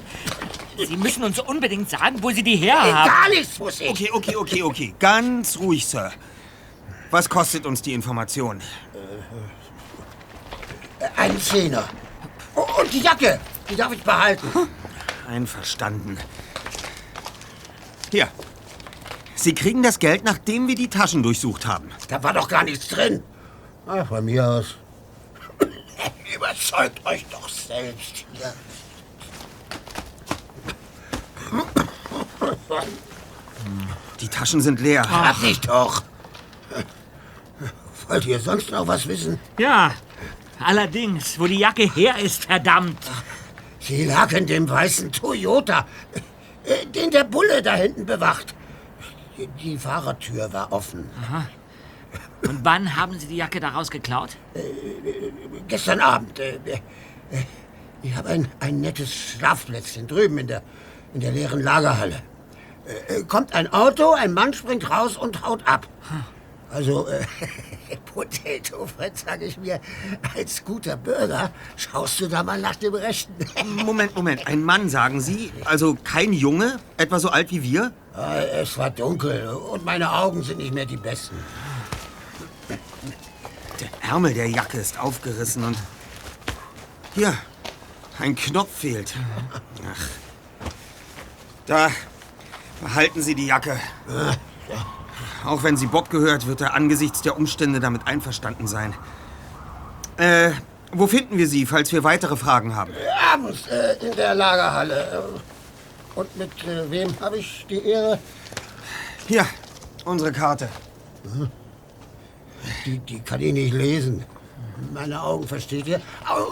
Sie müssen uns unbedingt sagen, wo Sie die her haben. Gar nichts muss ich. Okay, okay, okay, okay. Ganz ruhig, Sir. Was kostet uns die Information? Ein Zehner. Oh, Und die Jacke, die darf ich behalten. Einverstanden. Hier. Sie kriegen das Geld, nachdem wir die Taschen durchsucht haben. Da war doch gar nichts drin. Ach, von mir aus. Überzeugt euch doch selbst hier. Die Taschen sind leer. Hab ich doch. Wollt ihr sonst noch was wissen? Ja, allerdings, wo die Jacke her ist, verdammt. Sie lag in dem weißen Toyota, äh, den der Bulle da hinten bewacht. Die- Fahrertür war offen. Und wann haben Sie die Jacke daraus geklaut? Gestern Abend. Äh, äh, ich habe ein, ein nettes Schlafplätzchen drüben in der, in der leeren Lagerhalle. Äh, äh, kommt ein Auto, ein Mann springt raus und haut ab. Also, äh, Potato Fred, sage ich mir, als guter Bürger schaust du da mal nach dem Rechten. Moment, Moment. Ein Mann, sagen Sie? Also kein Junge? Etwa so alt wie wir? Äh, es war dunkel und meine Augen sind nicht mehr die besten. Der Ärmel der Jacke ist aufgerissen und... Hier, ein Knopf fehlt. Ach. Da, behalten Sie die Jacke. Auch wenn sie Bob gehört, wird er angesichts der Umstände damit einverstanden sein. Äh, wo finden wir sie, falls wir weitere Fragen haben? Abends äh, in der Lagerhalle. Äh, Und mit äh, wem habe ich die Ehre? Hier, unsere Karte. Die, die kann ich nicht lesen. Meine Augen, versteht ihr?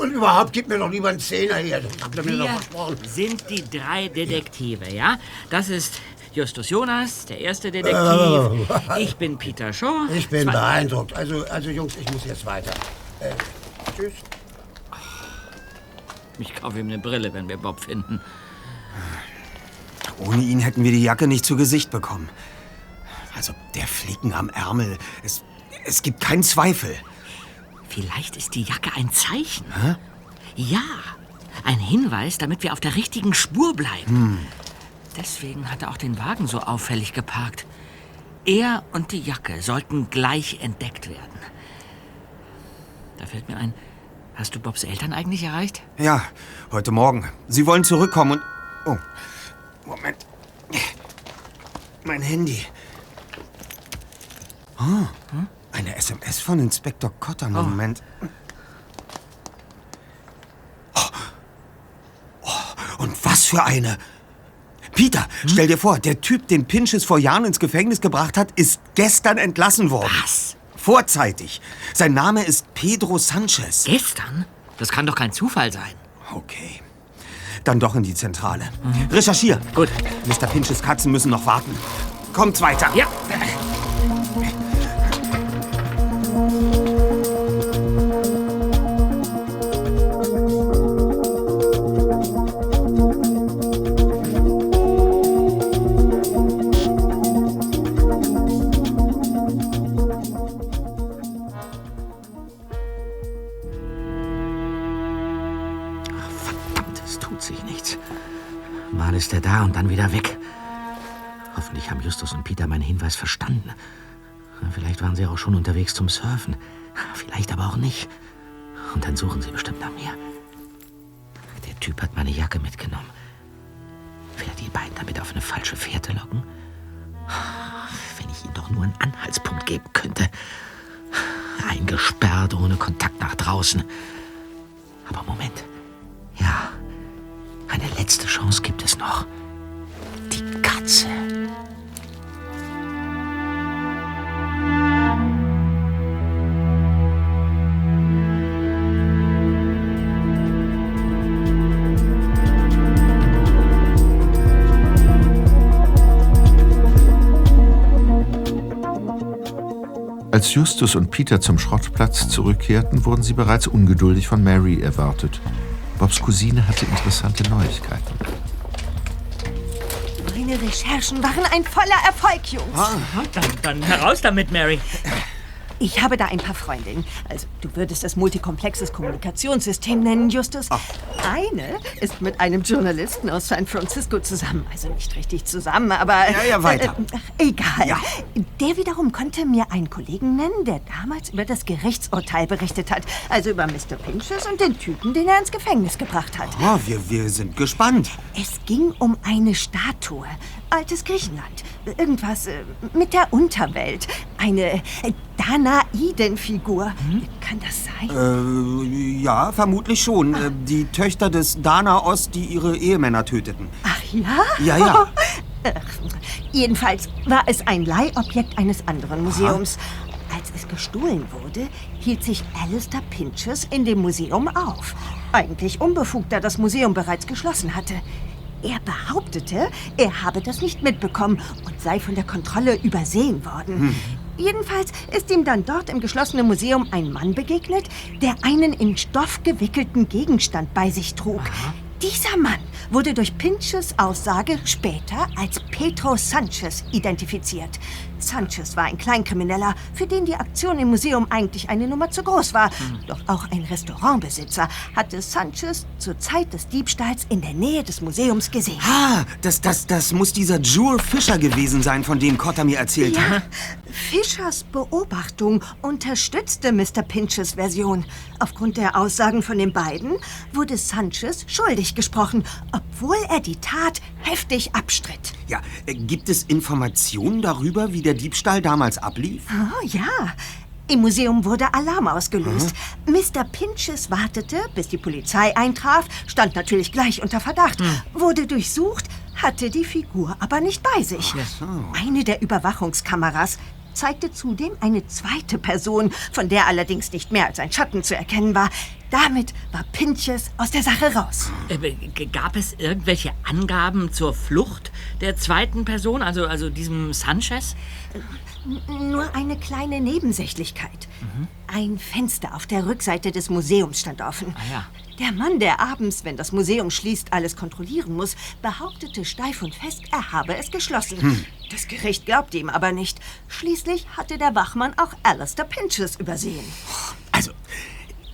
Und überhaupt, gib mir doch lieber einen Zehner hier. Das habt ihr mir Wir versprochen. sind die drei Detektive, ja? Das ist Justus Jonas, der erste Detektiv. Ich bin Peter Shaw. Ich bin Zwei- beeindruckt. Also, also Jungs, ich muss jetzt weiter. Äh, tschüss. Ich kaufe ihm eine Brille, wenn wir Bob finden. Ohne ihn hätten wir die Jacke nicht zu Gesicht bekommen. Also der Flicken am Ärmel, es, es gibt keinen Zweifel. Vielleicht ist die Jacke ein Zeichen. Ja, ein Hinweis, damit wir auf der richtigen Spur bleiben. Deswegen hat er auch den Wagen so auffällig geparkt. Er und die Jacke sollten gleich entdeckt werden. Da fällt mir ein, hast du Bobs Eltern eigentlich erreicht? Ja, heute Morgen. Sie wollen zurückkommen und... Oh, Moment. Mein Handy. Oh, eine SMS von Inspektor Cotter. Moment. Oh. Oh, und was für eine... Peter, stell dir vor, der Typ, den Pinches vor Jahren ins Gefängnis gebracht hat, ist gestern entlassen worden. Was? Vorzeitig. Sein Name ist Pedro Sanchez. Gestern? Das kann doch kein Zufall sein. Okay. Dann doch in die Zentrale. Recherchier. Gut. Mr. Pinches Katzen müssen noch warten. Kommt's weiter. Ja. Hinweis verstanden. Vielleicht waren sie auch schon unterwegs zum Surfen. Vielleicht aber auch nicht. Und dann suchen sie bestimmt nach mir. Der Typ hat meine Jacke mitgenommen. Will er die beiden damit auf eine falsche Fährte locken? Wenn ich ihnen doch nur einen Anhaltspunkt geben könnte. Eingesperrt, ohne Kontakt nach draußen. Aber Moment. Ja, eine letzte Chance gibt es noch. Die Katze. Als Justus und Peter zum Schrottplatz zurückkehrten, wurden sie bereits ungeduldig von Mary erwartet. Bobs Cousine hatte interessante Neuigkeiten. Meine Recherchen waren ein voller Erfolg, Jungs. Dann, dann heraus damit, Mary. Ich habe da ein paar Freundinnen. Also, du würdest es multikomplexes Kommunikationssystem nennen, Justus. Eine ist mit einem Journalisten aus San Francisco zusammen. Also nicht richtig zusammen, aber... Ja, ja, weiter. Äh, ach, egal. Der wiederum konnte mir einen Kollegen nennen, der damals über das Gerichtsurteil berichtet hat. Also über Mr. Pinches und den Typen, den er ins Gefängnis gebracht hat. Oh, wir, wir sind gespannt. Es ging um eine Statue. Altes Griechenland. Irgendwas äh, mit der Unterwelt. Eine äh, Danaiden-Figur. Kann das sein? Äh, ja, vermutlich schon. Äh, die Töchter des Danaos, die ihre Ehemänner töteten. Ach ja? Ja, ja. Ach, Jedenfalls war es ein Leihobjekt eines anderen Museums. Als es gestohlen wurde, hielt sich Alistair Pinches in dem Museum auf. Eigentlich unbefugt, da das Museum bereits geschlossen hatte. Er behauptete, er habe das nicht mitbekommen und sei von der Kontrolle übersehen worden. Jedenfalls ist ihm dann dort im geschlossenen Museum ein Mann begegnet, der einen in Stoff gewickelten Gegenstand bei sich trug. Dieser Mann wurde durch Pinches Aussage später als Pedro Sanchez identifiziert. Sanchez war ein Kleinkrimineller, für den die Aktion im Museum eigentlich eine Nummer zu groß war. Doch auch ein Restaurantbesitzer hatte Sanchez zur Zeit des Diebstahls in der Nähe des Museums gesehen. Ah, das, das, das muss dieser Jewel Fischer gewesen sein, von dem Cotter mir erzählt hat. Ja, Fischers Beobachtung unterstützte Mr. Pinches Version. Aufgrund der Aussagen von den beiden wurde Sanchez schuldig gesprochen, obwohl er die Tat heftig abstritt. Ja, äh, gibt es Informationen darüber, wie der Diebstahl damals ablief? Oh ja. Im Museum wurde Alarm ausgelöst. Mr. Pinches wartete, bis die Polizei eintraf, stand natürlich gleich unter Verdacht, wurde durchsucht, hatte die Figur aber nicht bei sich. Eine der Überwachungskameras zeigte zudem eine zweite Person, von der allerdings nicht mehr als ein Schatten zu erkennen war. Damit war Pinches aus der Sache raus. Äh, Gab es irgendwelche Angaben zur Flucht der zweiten Person, also, also diesem Sanchez? Nur eine kleine Nebensächlichkeit. Ein Fenster auf der Rückseite des Museums stand offen. Ah ja. Der Mann, der abends, wenn das Museum schließt, alles kontrollieren muss, behauptete steif und fest, er habe es geschlossen. Das Gericht glaubte ihm aber nicht. Schließlich hatte der Wachmann auch Alistair Pinches übersehen. Also,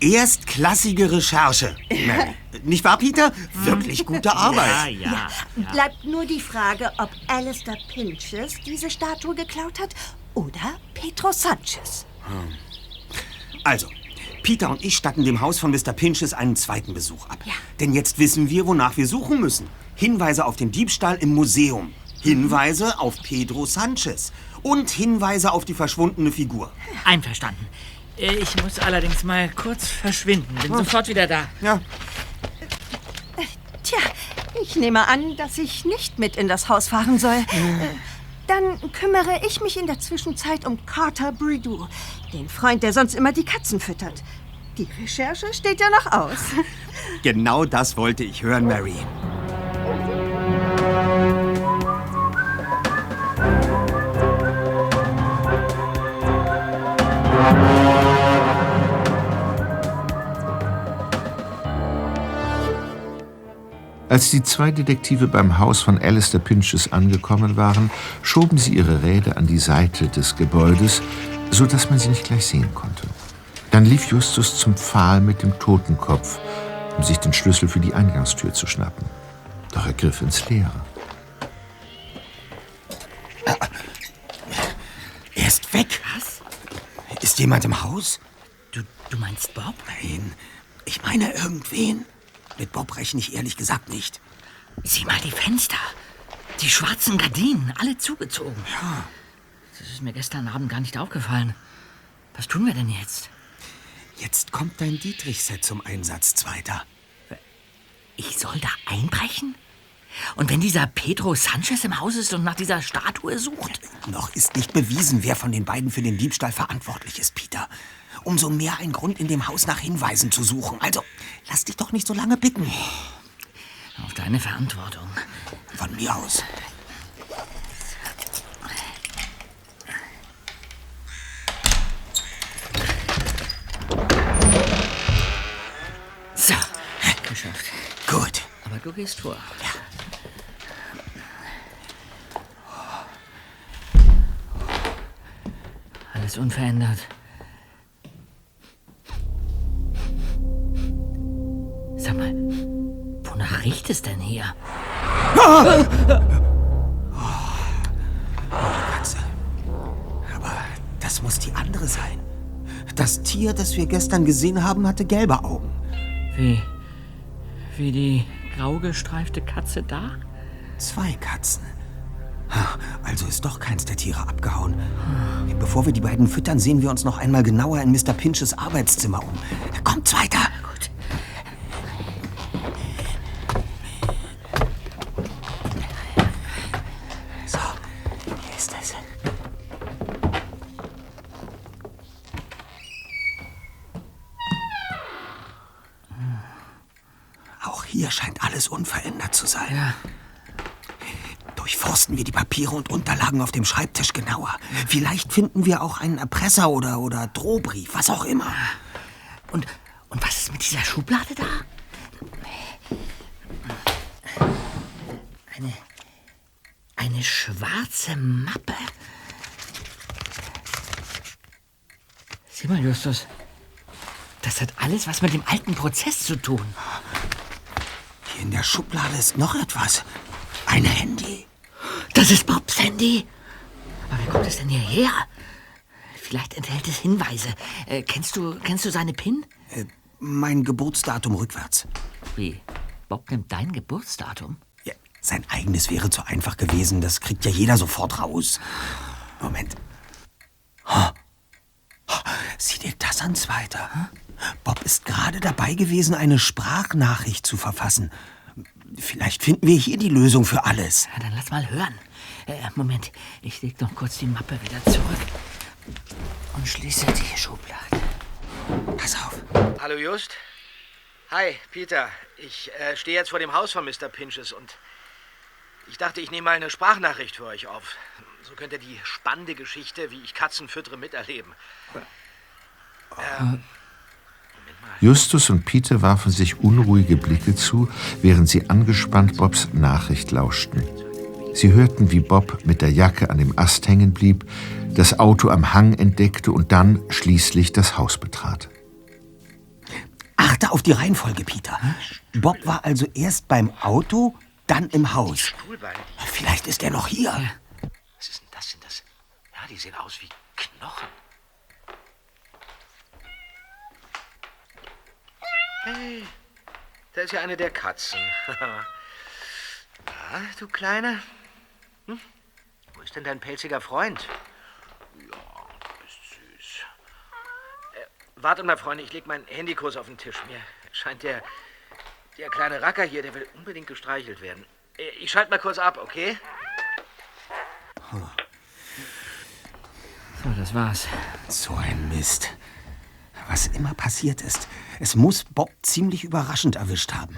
erstklassige Recherche. Mary. Nicht wahr, Peter? Wirklich gute Arbeit. ja. Bleibt nur die Frage, ob Alistair Pinches diese Statue geklaut hat oder Pedro Sanchez. Also, Peter und ich statten dem Haus von Mr. Pinches einen zweiten Besuch ab. Denn jetzt wissen wir, wonach wir suchen müssen. Hinweise auf den Diebstahl im Museum. Hinweise auf Pedro Sanchez. Und Hinweise auf die verschwundene Figur. Einverstanden. Ich muss allerdings mal kurz verschwinden. Bin sofort wieder da. Ja, Tja, ich nehme an, dass ich nicht mit in das Haus fahren soll. Äh, Dann kümmere ich mich in der Zwischenzeit um Carter Bridoux, den Freund, der sonst immer die Katzen füttert. Die Recherche steht ja noch aus. genau das wollte ich hören, Mary. Als die zwei Detektive beim Haus von Alistair Pinches angekommen waren, schoben sie ihre Räder an die Seite des Gebäudes, so dass man sie nicht gleich sehen konnte. Dann lief Justus zum Pfahl mit dem Totenkopf, um sich den Schlüssel für die Eingangstür zu schnappen. Doch er griff ins Leere. Er ist weg. Was? Ist jemand im Haus? Du, du meinst Bob? Nein, ich meine irgendwen. Mit Bob rechne ich ehrlich gesagt nicht. Sieh mal die Fenster. Die schwarzen Gardinen, alle zugezogen. Ja. Das ist mir gestern Abend gar nicht aufgefallen. Was tun wir denn jetzt? Jetzt kommt dein Dietrich-Set zum Einsatz, Zweiter. Ich soll da einbrechen? Und wenn dieser Pedro Sanchez im Haus ist und nach dieser Statue sucht? Noch ist nicht bewiesen, wer von den beiden für den Diebstahl verantwortlich ist, Peter. Umso mehr ein Grund, in dem Haus nach Hinweisen zu suchen. Also, lass dich doch nicht so lange bitten. Auf deine Verantwortung. Von mir aus. So, geschafft. Gut. Aber du gehst vor. Alles unverändert. Es denn hier? Katze. Aber das muss die andere sein. Das Tier, das wir gestern gesehen haben, hatte gelbe Augen. Wie, wie die grau gestreifte Katze da? Zwei Katzen. Ha, Also ist doch keins der Tiere abgehauen. Bevor wir die beiden füttern, sehen wir uns noch einmal genauer in Mr. Pinches Arbeitszimmer um. Kommt weiter. Papiere und Unterlagen auf dem Schreibtisch genauer. Vielleicht finden wir auch einen Erpresser oder, oder Drohbrief, was auch immer. Und, und was ist mit dieser Schublade da? Eine, eine schwarze Mappe. Sieh mal, Justus. Das hat alles was mit dem alten Prozess zu tun. Hier in der Schublade ist noch etwas. Ein Handy. Das ist Bobs Handy. Aber wer kommt es denn hierher? Vielleicht enthält es Hinweise. Äh, kennst, du, kennst du seine PIN? Äh, mein Geburtsdatum rückwärts. Wie? Bob nimmt dein Geburtsdatum? Ja, sein eigenes wäre zu einfach gewesen. Das kriegt ja jeder sofort raus. Moment. Ha. Ha, Sieh dir das an, Zweiter. Bob ist gerade dabei gewesen, eine Sprachnachricht zu verfassen. Vielleicht finden wir hier die Lösung für alles. Ja, dann lass mal hören. Äh, Moment, ich leg noch kurz die Mappe wieder zurück und schließe die Schublade. Pass auf. Hallo Just, Hi, Peter. Ich äh, stehe jetzt vor dem Haus von Mr. Pinches und ich dachte, ich nehme mal eine Sprachnachricht für euch auf. So könnt ihr die spannende Geschichte, wie ich Katzen füttere, miterleben. Ähm, Justus und Peter warfen sich unruhige Blicke zu, während sie angespannt Bobs Nachricht lauschten. Sie hörten, wie Bob mit der Jacke an dem Ast hängen blieb, das Auto am Hang entdeckte und dann schließlich das Haus betrat. Achte auf die Reihenfolge, Peter. Bob war also erst beim Auto, dann im Haus. Vielleicht ist er noch hier. Was ist denn das? Sind das? Ja, die sehen aus wie Knochen. Hey, da ist ja eine der Katzen. ah, du Kleine. Hm? Wo ist denn dein pelziger Freund? Ja, du bist süß. Äh, warte mal, Freunde, ich leg meinen Handykurs auf den Tisch. Mir scheint der, der kleine Racker hier, der will unbedingt gestreichelt werden. Äh, Ich schalte mal kurz ab, okay? So, das war's. So ein Mist. Was immer passiert ist, es muss Bob ziemlich überraschend erwischt haben.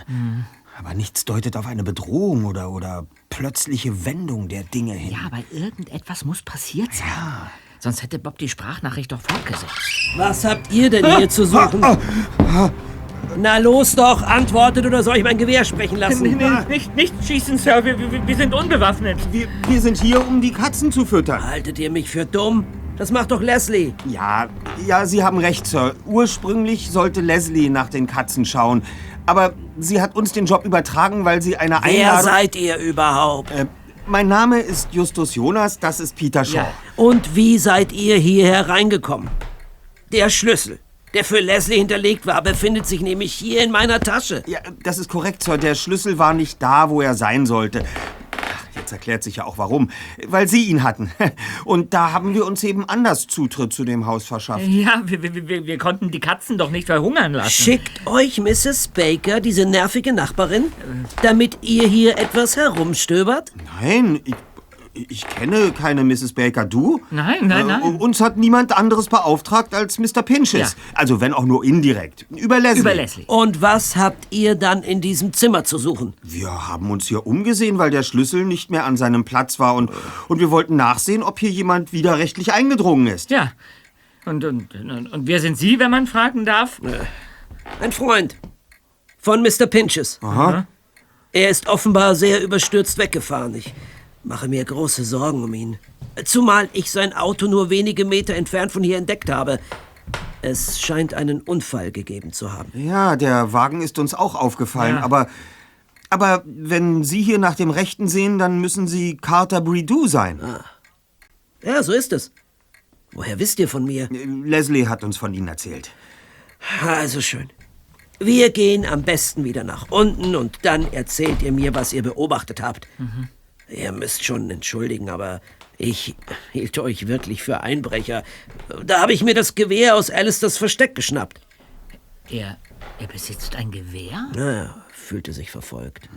Aber nichts deutet auf eine Bedrohung oder, oder plötzliche Wendung der Dinge hin. Ja, aber irgendetwas muss passiert sein. Sonst hätte Bob die Sprachnachricht doch fortgesetzt. Was habt ihr denn hier zu suchen? Na los doch, antwortet oder soll ich mein Gewehr sprechen lassen? nicht, nicht schießen, Sir. Wir, wir, wir sind unbewaffnet. Wir, wir sind hier, um die Katzen zu füttern. Haltet ihr mich für dumm? Das macht doch Leslie. Ja, ja, Sie haben recht, Sir. Ursprünglich sollte Leslie nach den Katzen schauen. Aber sie hat uns den Job übertragen, weil sie eine Wer Einladung... seid ihr überhaupt? Äh, mein Name ist Justus Jonas, das ist Peter Shaw. Und wie seid ihr hierher reingekommen? Der Schlüssel, der für Leslie hinterlegt war, befindet sich nämlich hier in meiner Tasche. Ja, das ist korrekt, Sir. Der Schlüssel war nicht da, wo er sein sollte. Erklärt sich ja auch warum. Weil Sie ihn hatten. Und da haben wir uns eben anders Zutritt zu dem Haus verschafft. Ja, wir, wir, wir, wir konnten die Katzen doch nicht verhungern lassen. Schickt euch Mrs. Baker, diese nervige Nachbarin, damit ihr hier etwas herumstöbert? Nein, ich, ich kenne keine Mrs. Baker. Du? Nein, nein, Äh, nein. uns hat niemand anderes beauftragt als Mr. Pinches. Ja. Also wenn auch nur indirekt. Über Leslie. Über Leslie. Und was habt ihr dann in diesem Zimmer zu suchen? Wir haben uns hier umgesehen, weil der Schlüssel nicht mehr an seinem Platz war und, und wir wollten nachsehen, ob hier jemand widerrechtlich eingedrungen ist. Ja. Und, und, und, und wer sind Sie, wenn man fragen darf? Ein Freund von Mr. Pinches. Aha. Er ist offenbar sehr überstürzt weggefahren. Ich mache mir große Sorgen um ihn. Zumal ich sein Auto nur wenige Meter entfernt von hier entdeckt habe. Es scheint einen Unfall gegeben zu haben. Ja, der Wagen ist uns auch aufgefallen, Ja. aber, aber wenn Sie hier nach dem Rechten sehen, dann müssen Sie Carter Bridoux sein. Ja, so ist es. Woher wisst ihr von mir? Leslie hat uns von Ihnen erzählt. Also schön. Wir gehen am besten wieder nach unten und dann erzählt ihr mir, was ihr beobachtet habt. Ihr müsst schon entschuldigen, aber ich hielt euch wirklich für Einbrecher. Da habe ich mir das Gewehr aus Alistairs Versteck geschnappt. Er, er besitzt ein Gewehr? Naja, fühlte sich verfolgt.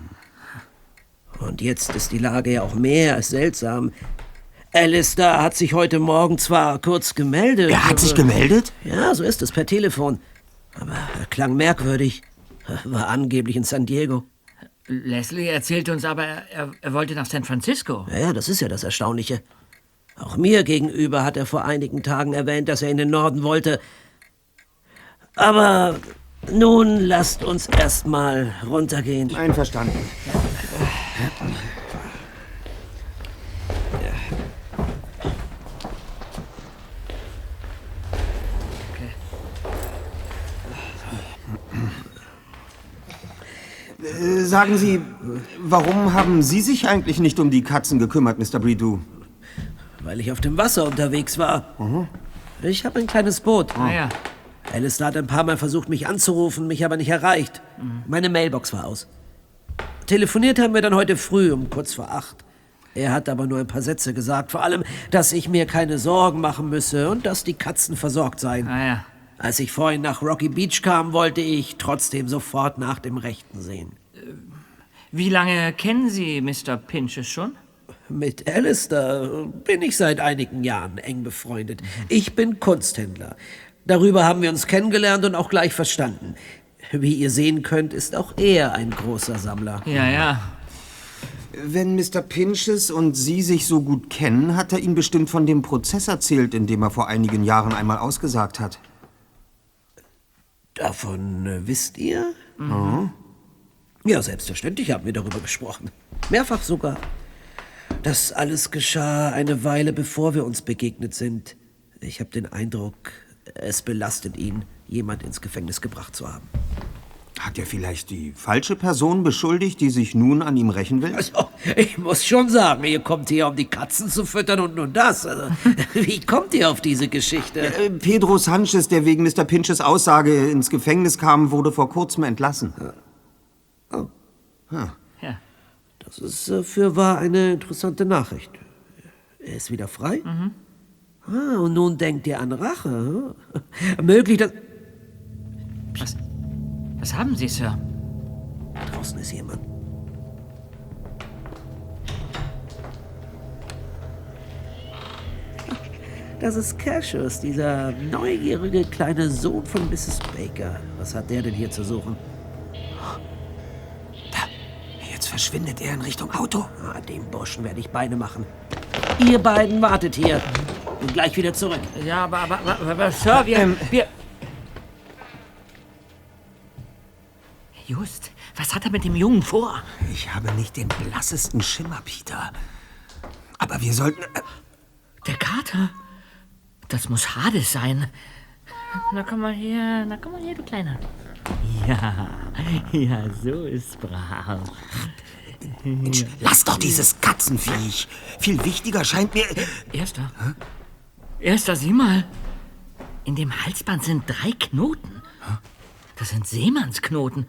Und jetzt ist die Lage ja auch mehr als seltsam. Alistair hat sich heute Morgen zwar kurz gemeldet. Er hat sich gemeldet? Ja, so ist es, per Telefon. Aber er klang merkwürdig. War angeblich in San Diego. Leslie erzählte uns aber, er, er wollte nach San Francisco. Ja, ja, das ist ja das Erstaunliche. Auch mir gegenüber hat er vor einigen Tagen erwähnt, dass er in den Norden wollte. Aber nun lasst uns erst mal runtergehen. Einverstanden. Äh, Sagen Sie, warum haben Sie sich eigentlich nicht um die Katzen gekümmert, Mr. Bridoux? Weil ich auf dem Wasser unterwegs war. Ich habe ein kleines Boot. Naja, Alistair hat ein paar Mal versucht, mich anzurufen, mich aber nicht erreicht. Meine Mailbox war aus. Telefoniert haben wir dann heute früh um kurz vor acht. Er hat aber nur ein paar Sätze gesagt, vor allem, dass ich mir keine Sorgen machen müsse und dass die Katzen versorgt seien. naja. Als ich vorhin nach Rocky Beach kam, wollte ich trotzdem sofort nach dem Rechten sehen. Wie lange kennen Sie Mr. Pinches schon? Mit Alistair bin ich seit einigen Jahren eng befreundet. Ich bin Kunsthändler. Darüber haben wir uns kennengelernt und auch gleich verstanden. Wie ihr sehen könnt, ist auch er ein großer Sammler. Ja, ja. Wenn Mr. Pinches und Sie sich so gut kennen, hat er Ihnen bestimmt von dem Prozess erzählt, in dem er vor einigen Jahren einmal ausgesagt hat. Davon äh, wisst ihr? Mhm. Ja, selbstverständlich haben wir darüber gesprochen. Mehrfach sogar. Das alles geschah eine Weile bevor wir uns begegnet sind. Ich habe den Eindruck, es belastet ihn, jemand ins Gefängnis gebracht zu haben. Hat er vielleicht die falsche Person beschuldigt, die sich nun an ihm rächen will? Also, ich muss schon sagen, ihr kommt hier, um die Katzen zu füttern und nun das. Also, wie kommt ihr auf diese Geschichte? Äh, Pedro Sanchez, der wegen Mr. Pinches Aussage ins Gefängnis kam, wurde vor kurzem entlassen. Oh. Ja. Das ist äh, für wahr eine interessante Nachricht. Er ist wieder frei? Ah, und nun denkt ihr an Rache. hm? Möglich, dass... Was, was haben Sie, Sir? Draußen ist jemand. Das ist Cassius, dieser neugierige kleine Sohn von Mrs. Baker. Was hat der denn hier zu suchen? Verschwindet er in Richtung Auto. Ah, dem Burschen werde ich Beine machen. Ihr beiden wartet hier. Bin gleich wieder zurück. Ja, aber, aber, aber, aber Sir, wir, wir... Just, was hat er mit dem Jungen vor? Ich habe nicht den blassesten Schimmer, Peter. Aber wir sollten... äh, Der Kater? Das muss Hades sein. Na komm mal her, na komm mal her, du Kleiner. Ja, ja, so ist brav. Mensch, lass doch dieses Katzenviech. Viel wichtiger scheint mir... Erster. Erster, sieh mal. In dem Halsband sind drei Knoten. Das sind Seemannsknoten.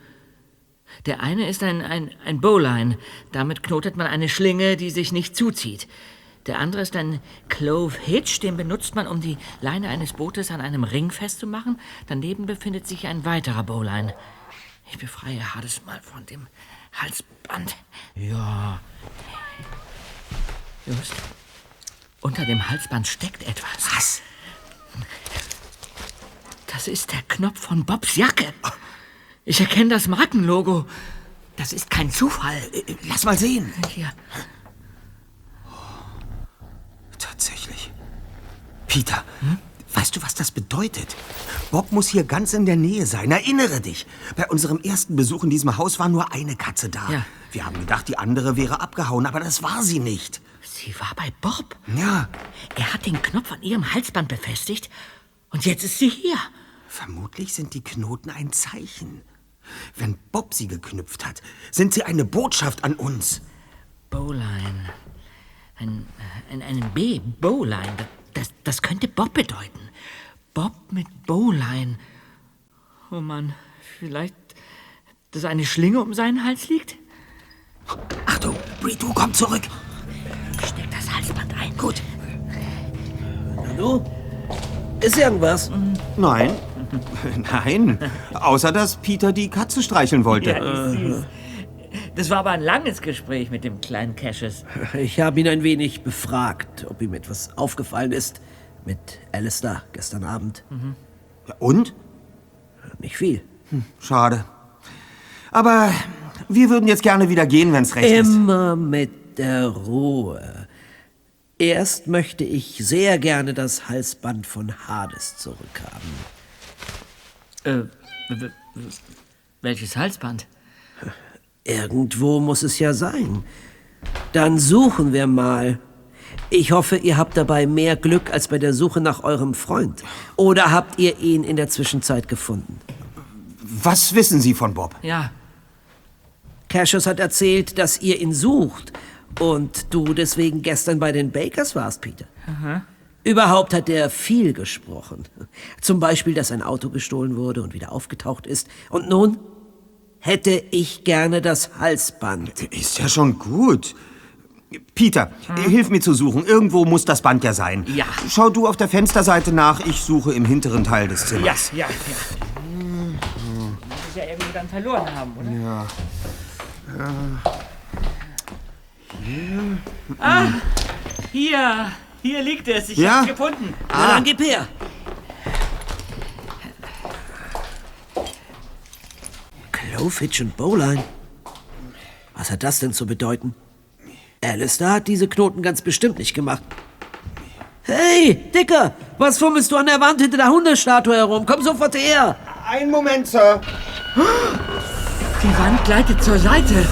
Der eine ist ein, ein, ein Bowline. Damit knotet man eine Schlinge, die sich nicht zuzieht. Der andere ist ein Clove Hitch, den benutzt man, um die Leine eines Bootes an einem Ring festzumachen. Daneben befindet sich ein weiterer Bowline. Ich befreie Hades mal von dem Halsband. Ja. Just. Unter dem Halsband steckt etwas. Was? Das ist der Knopf von Bobs Jacke. Ich erkenne das Markenlogo. Das ist kein Zufall. Lass mal sehen. Hier. Tatsächlich. Peter, weißt du, was das bedeutet? Bob muss hier ganz in der Nähe sein. Erinnere dich. Bei unserem ersten Besuch in diesem Haus war nur eine Katze da. Ja. Wir haben gedacht, die andere wäre abgehauen, aber das war sie nicht. Sie war bei Bob. Ja, Er hat den Knopf an ihrem Halsband befestigt. Und jetzt ist sie hier. vermutlich sind die Knoten ein Zeichen. Wenn Bob sie geknüpft hat, sind sie eine Botschaft an uns. Bowline. Ein, ein, ein B, Bowline. Das, das könnte Bob bedeuten. Bob mit Bowline. Oh Mann, vielleicht, dass eine Schlinge um seinen Hals liegt? Achtung, Brito, komm zurück. Steck das Halsband ein. Gut. Hallo? Ist irgendwas? Nein. Nein, außer dass Peter die Katze streicheln wollte. Ja. Das war aber ein langes Gespräch mit dem kleinen Cassius. Ich habe ihn ein wenig befragt, ob ihm etwas aufgefallen ist mit Alistair gestern Abend. Und? Nicht viel. Schade. Aber wir würden jetzt gerne wieder gehen, wenn's recht ist. Immer mit der Ruhe. Erst möchte ich sehr gerne das Halsband von Hades zurückhaben. Äh, welches Halsband? Irgendwo muss es ja sein. Dann suchen wir mal. Ich hoffe, ihr habt dabei mehr Glück als bei der Suche nach eurem Freund. Oder habt ihr ihn in der Zwischenzeit gefunden? Was wissen Sie von Bob? Ja, Cassius hat erzählt, dass ihr ihn sucht und du deswegen gestern bei den Bakers warst, Peter. Überhaupt hat er viel gesprochen. Zum Beispiel, dass ein Auto gestohlen wurde und wieder aufgetaucht ist. Und nun hätte ich gerne das Halsband. Ist ja schon gut. Peter, hilf mir zu suchen. Irgendwo muss das Band ja sein. Ja. Schau du auf der Fensterseite nach, ich suche im hinteren Teil des Zimmers. ja, ja. Muss es ja irgendwie dann verloren haben, oder? Ja. Ah, hier, hier liegt es. Ich Ja? hab's gefunden. Na, dann gib her. Blowfitch und Bowline? Was hat das denn zu bedeuten? Alistair hat diese Knoten ganz bestimmt nicht gemacht. Hey, Dicker, was fummelst du an der Wand hinter der Hundestatue herum? Komm sofort her! Einen Moment, Sir. Die Wand gleitet zur Seite.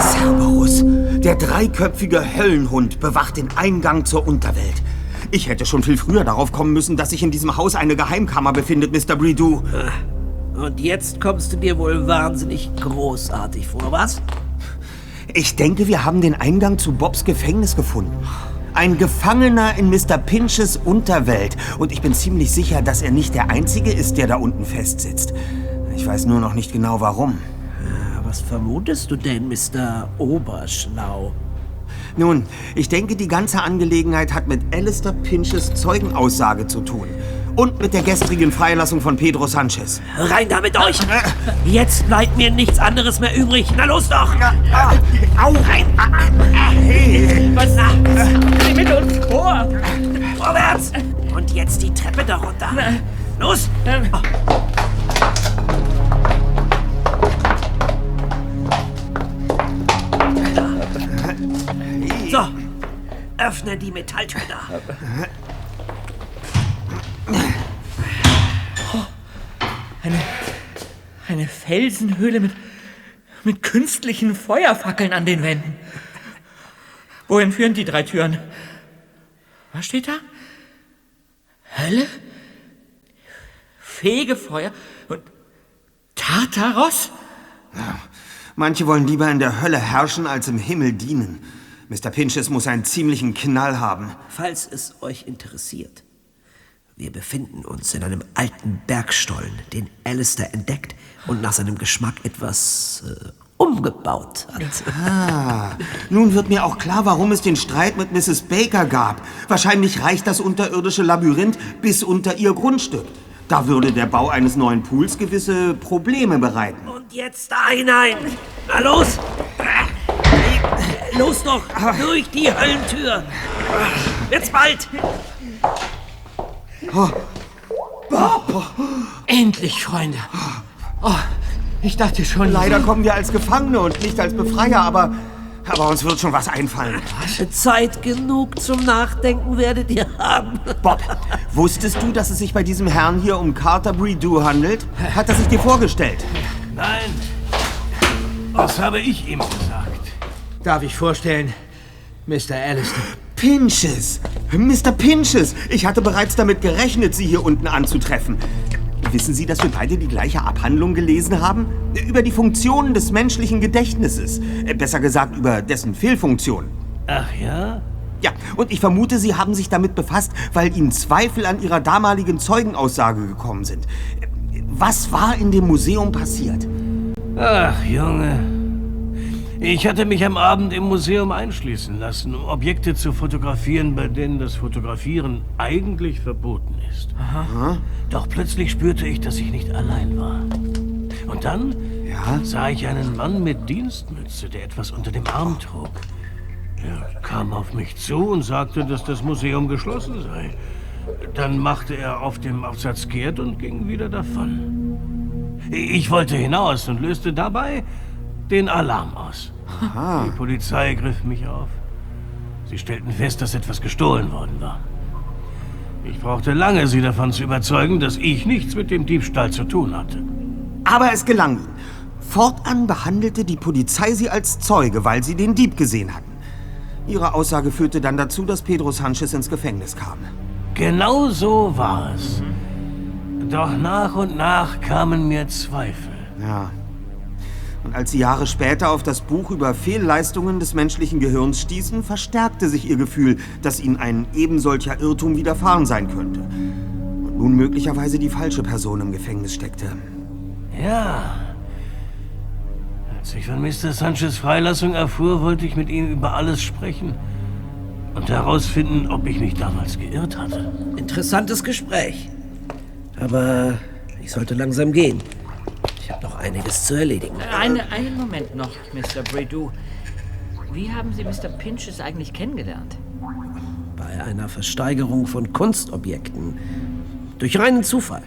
Cerberus, der dreiköpfige Höllenhund, bewacht den Eingang zur Unterwelt. Ich hätte schon viel früher darauf kommen müssen, dass sich in diesem Haus eine Geheimkammer befindet, Mr. Bridoux. Und jetzt kommst du dir wohl wahnsinnig großartig vor, was? Ich denke, wir haben den Eingang zu Bobs Gefängnis gefunden. Ein Gefangener in Mr. Pinches Unterwelt. Und ich bin ziemlich sicher, dass er nicht der Einzige ist, der da unten festsitzt. Ich weiß nur noch nicht genau warum. Was vermutest du denn, Mr. Oberschlau? Nun, ich denke, die ganze Angelegenheit hat mit Alistair Pinches Zeugenaussage zu tun. Und mit der gestrigen Freilassung von Pedro Sanchez. Rein da mit euch! Jetzt bleibt mir nichts anderes mehr übrig. Na los doch! Au! Rein! Was? Komm mit uns vor! Vorwärts! Und jetzt die Treppe darunter. Los! So, öffne die Metalltür da. Eine, eine Felsenhöhle mit, mit künstlichen Feuerfackeln an den Wänden. Wohin führen die drei Türen? Was steht da? Hölle? Fegefeuer und Tartaros? Manche wollen lieber in der Hölle herrschen, als im Himmel dienen. Mr. Pinches muss einen ziemlichen Knall haben. Falls es euch interessiert. Wir befinden uns in einem alten Bergstollen, den Alistair entdeckt und nach seinem Geschmack etwas äh, umgebaut hat. Ah, nun wird mir auch klar, warum es den Streit mit Mrs. Baker gab. Wahrscheinlich reicht das unterirdische Labyrinth bis unter ihr Grundstück. Da würde der Bau eines neuen Pools gewisse Probleme bereiten. Und jetzt da hinein. Na los! Los doch, durch die Höllentür. Jetzt bald. Endlich, Freunde. Oh, ich dachte schon. Leider kommen wir als Gefangene und nicht als Befreier, aber, aber uns wird schon was einfallen. Zeit genug zum Nachdenken werdet ihr haben. Bob, wusstest du, dass es sich bei diesem Herrn hier um Carter Bridoux handelt? Hat er sich dir vorgestellt? Nein, das habe ich ihm gesagt. Darf ich vorstellen, Mr. Alistair? Pinches! Mr. Pinches! Ich hatte bereits damit gerechnet, Sie hier unten anzutreffen. Wissen Sie, dass wir beide die gleiche Abhandlung gelesen haben? Über die Funktionen des menschlichen Gedächtnisses. Äh, Besser gesagt, über dessen Fehlfunktion. Ach ja? Ja, und ich vermute, Sie haben sich damit befasst, weil Ihnen Zweifel an Ihrer damaligen Zeugenaussage gekommen sind. Äh, Was war in dem Museum passiert? Ach, Junge. Ich hatte mich am Abend im Museum einschließen lassen, um Objekte zu fotografieren, bei denen das Fotografieren eigentlich verboten ist. Doch plötzlich spürte ich, dass ich nicht allein war. Und dann Ja? sah ich einen Mann mit Dienstmütze, der etwas unter dem Arm trug. Er kam auf mich zu und sagte, dass das Museum geschlossen sei. Dann machte er auf dem Aufsatz kehrt und ging wieder davon. Ich wollte hinaus und löste dabei den Alarm aus. Die Polizei griff mich auf. Sie stellten fest, dass etwas gestohlen worden war. Ich brauchte lange, sie davon zu überzeugen, dass ich nichts mit dem Diebstahl zu tun hatte. Aber es gelang ihnen. Fortan behandelte die Polizei sie als Zeuge, weil sie den Dieb gesehen hatten. Ihre Aussage führte dann dazu, dass Pedro Sanchez ins Gefängnis kam. Genau so war es. Doch nach und nach kamen mir Zweifel. Ja. Und als sie Jahre später auf das Buch über Fehlleistungen des menschlichen Gehirns stießen, verstärkte sich ihr Gefühl, dass ihnen ein ebensolcher Irrtum widerfahren sein könnte. Und nun möglicherweise die falsche Person im Gefängnis steckte. Ja. Als ich von Mr. Sanchez Freilassung erfuhr, wollte ich mit ihm über alles sprechen und herausfinden, ob ich mich damals geirrt hatte. Interessantes Gespräch. Aber ich sollte langsam gehen. Habe noch einiges zu erledigen. Eine, einen Moment noch, Mr. Bredoux. Wie haben Sie Mr. Pinches eigentlich kennengelernt? Bei einer Versteigerung von Kunstobjekten. Durch reinen Zufall.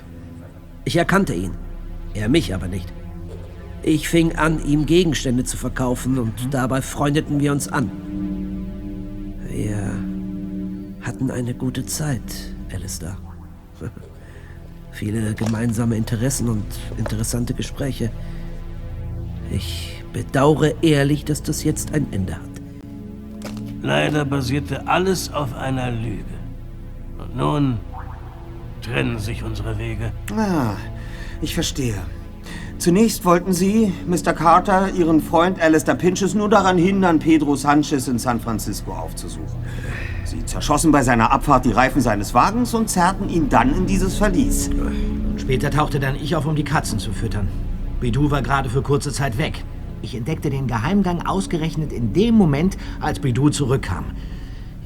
Ich erkannte ihn. Er mich aber nicht. Ich fing an, ihm Gegenstände zu verkaufen und dabei freundeten wir uns an. Wir hatten eine gute Zeit, Alistair. Viele gemeinsame Interessen und interessante Gespräche. Ich bedauere ehrlich, dass das jetzt ein Ende hat. Leider basierte alles auf einer Lüge. Und nun trennen sich unsere Wege. Ah, ich verstehe. Zunächst wollten Sie, Mr. Carter, Ihren Freund Alistair Pinches nur daran hindern, Pedro Sanchez in San Francisco aufzusuchen. Sie zerschossen bei seiner Abfahrt die Reifen seines Wagens und zerrten ihn dann in dieses Verlies. Später tauchte dann ich auf, um die Katzen zu füttern. Bidou war gerade für kurze Zeit weg. Ich entdeckte den Geheimgang ausgerechnet in dem Moment, als Bidou zurückkam.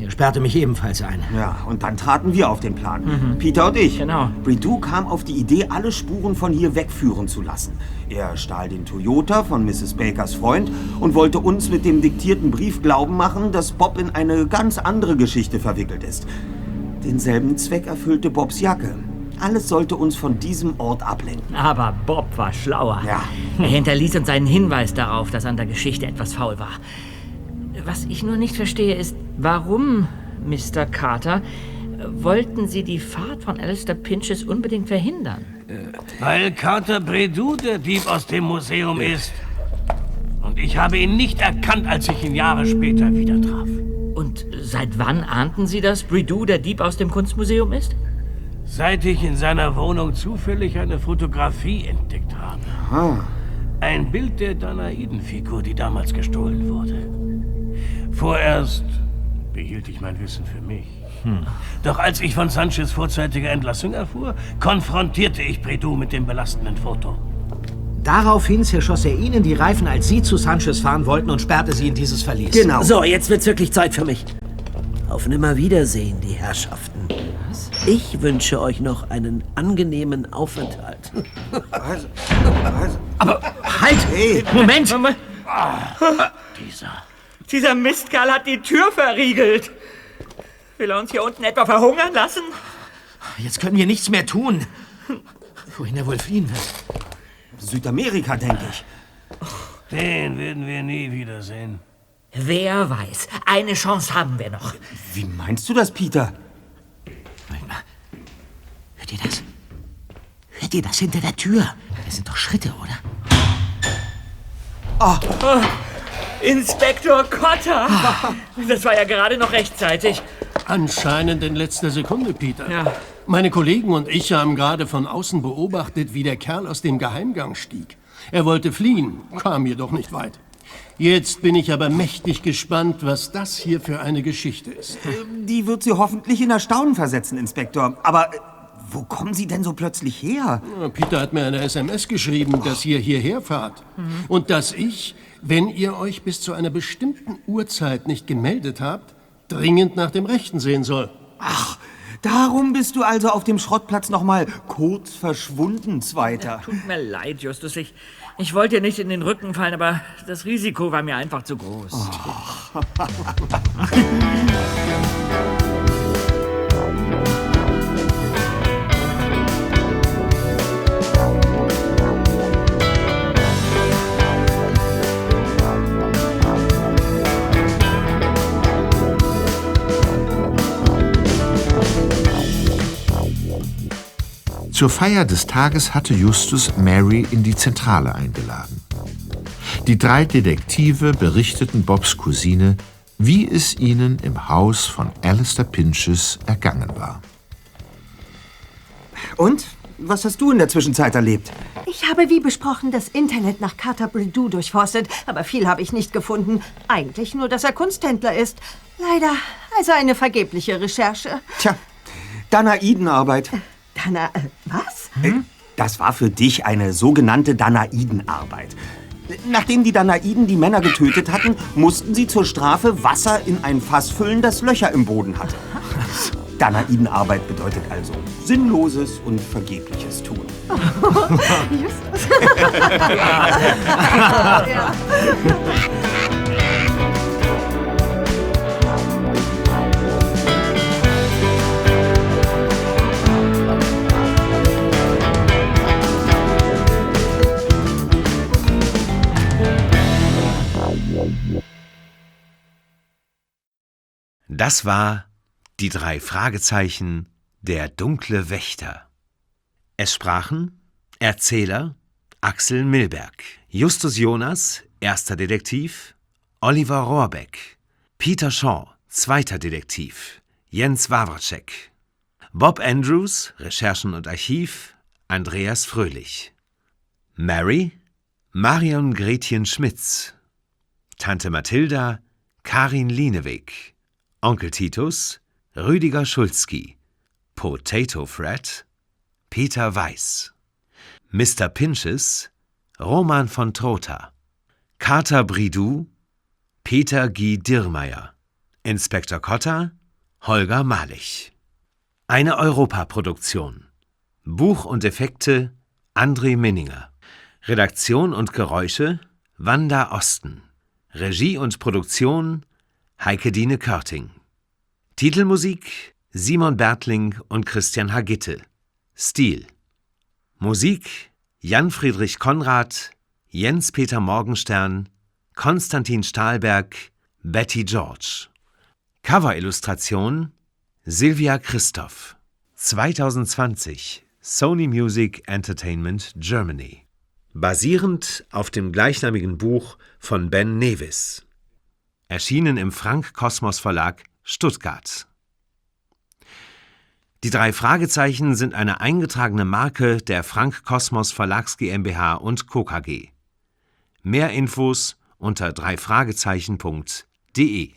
Er sperrte mich ebenfalls ein. Ja, und dann traten wir auf den Plan. Peter und ich. Genau. Bridou kam auf die Idee, alle Spuren von hier wegführen zu lassen. Er stahl den Toyota von Mrs. Bakers Freund und wollte uns mit dem diktierten Brief glauben machen, dass Bob in eine ganz andere Geschichte verwickelt ist. Denselben Zweck erfüllte Bobs Jacke. Alles sollte uns von diesem Ort ablenken. Aber Bob war schlauer. Ja. Er hinterließ uns einen Hinweis darauf, dass an der Geschichte etwas faul war. Was ich nur nicht verstehe, ist, warum, Mr. Carter, wollten Sie die Fahrt von Alistair Pinches unbedingt verhindern? Weil Carter Bredou der Dieb aus dem Museum ist. Und ich habe ihn nicht erkannt, als ich ihn Jahre später wieder traf. Und seit wann ahnten Sie, dass Bredou der Dieb aus dem Kunstmuseum ist? Seit ich in seiner Wohnung zufällig eine Fotografie entdeckt habe. Ein Bild der Danaidenfigur, die damals gestohlen wurde. Vorerst behielt ich mein Wissen für mich. Doch als ich von Sanchez vorzeitiger Entlassung erfuhr, konfrontierte ich Bredou mit dem belastenden Foto. Daraufhin zerschoss er Ihnen die Reifen, als Sie zu Sanchez fahren wollten und sperrte Sie in dieses Verlies. Genau. So, jetzt wird's wirklich Zeit für mich. Auf Nimmerwiedersehen, die Herrschaften. Ich wünsche euch noch einen angenehmen Aufenthalt. Halt! Moment! Dieser. Dieser Mistkerl hat die Tür verriegelt. Will er uns hier unten etwa verhungern lassen? Jetzt können wir nichts mehr tun. Wohin er wohl fliehen wird. Südamerika, denke ich. Den werden wir nie wiedersehen. Wer weiß. Eine Chance haben wir noch. Wie meinst du das, Peter? Moment mal. Hört ihr das? Hört ihr das hinter der Tür? Das sind doch Schritte, oder? Inspektor Cotter! Das war ja gerade noch rechtzeitig. Anscheinend in letzter Sekunde, Peter. Ja. Meine Kollegen und ich haben gerade von außen beobachtet, wie der Kerl aus dem Geheimgang stieg. Er wollte fliehen, kam jedoch nicht weit. Jetzt bin ich aber mächtig gespannt, was das hier für eine Geschichte ist. Die wird Sie hoffentlich in Erstaunen versetzen, Inspektor. Aber äh, wo kommen Sie denn so plötzlich her? Peter hat mir eine SMS geschrieben, dass ihr hierher fahrt. Und dass ich, wenn ihr euch bis zu einer bestimmten Uhrzeit nicht gemeldet habt, dringend nach dem Rechten sehen soll. Darum bist du also auf dem Schrottplatz noch mal kurz verschwunden, Zweiter. Tut mir leid, Justus. Ich, ich wollte dir nicht in den Rücken fallen, aber das Risiko war mir einfach zu groß. Zur Feier des Tages hatte Justus Mary in die Zentrale eingeladen. Die drei Detektive berichteten Bobs Cousine, wie es ihnen im Haus von Alistair Pinches ergangen war. Und? Was hast du in der Zwischenzeit erlebt? Ich habe wie besprochen das Internet nach Carter Bredou durchforstet, aber viel habe ich nicht gefunden. Eigentlich nur, dass er Kunsthändler ist. Leider also eine vergebliche Recherche. Tja, Danaidenarbeit. Dana, äh, was? Äh, Das war für dich eine sogenannte Danaidenarbeit. Nachdem die Danaiden die Männer getötet hatten, mussten sie zur Strafe Wasser in ein Fass füllen, das Löcher im Boden hatte. Danaidenarbeit bedeutet also sinnloses und vergebliches Tun. Das war die drei Fragezeichen Der dunkle Wächter. Es sprachen Erzähler Axel Milberg, Justus Jonas, erster Detektiv, Oliver Rohrbeck, Peter Shaw, zweiter Detektiv, Jens Wawrczek, Bob Andrews, Recherchen und Archiv, Andreas Fröhlich, Mary, Marion Gretchen Schmitz, Tante Mathilda, Karin Lieneweg, Onkel Titus, Rüdiger Schulzki, Potato Fred, Peter Weiß, Mr. Pinches, Roman von Trotha, Carter Bridou, Peter Guy Dirmeier, Inspektor Cotta, Holger Malich. Eine Europaproduktion. Buch und Effekte André Minninger. Redaktion und Geräusche Wanda Osten. Regie und Produktion Heike Dine Körting. Titelmusik Simon Bertling und Christian Hagitte. Stil. Musik Jan Friedrich Konrad, Jens Peter Morgenstern, Konstantin Stahlberg, Betty George. Coverillustration Silvia Christoph. 2020 Sony Music Entertainment Germany. Basierend auf dem gleichnamigen Buch von Ben Nevis. Erschienen im Frank Kosmos Verlag Stuttgart. Die drei Fragezeichen sind eine eingetragene Marke der Frank Kosmos Verlags GmbH und Co. KG. Mehr Infos unter dreifragezeichen.de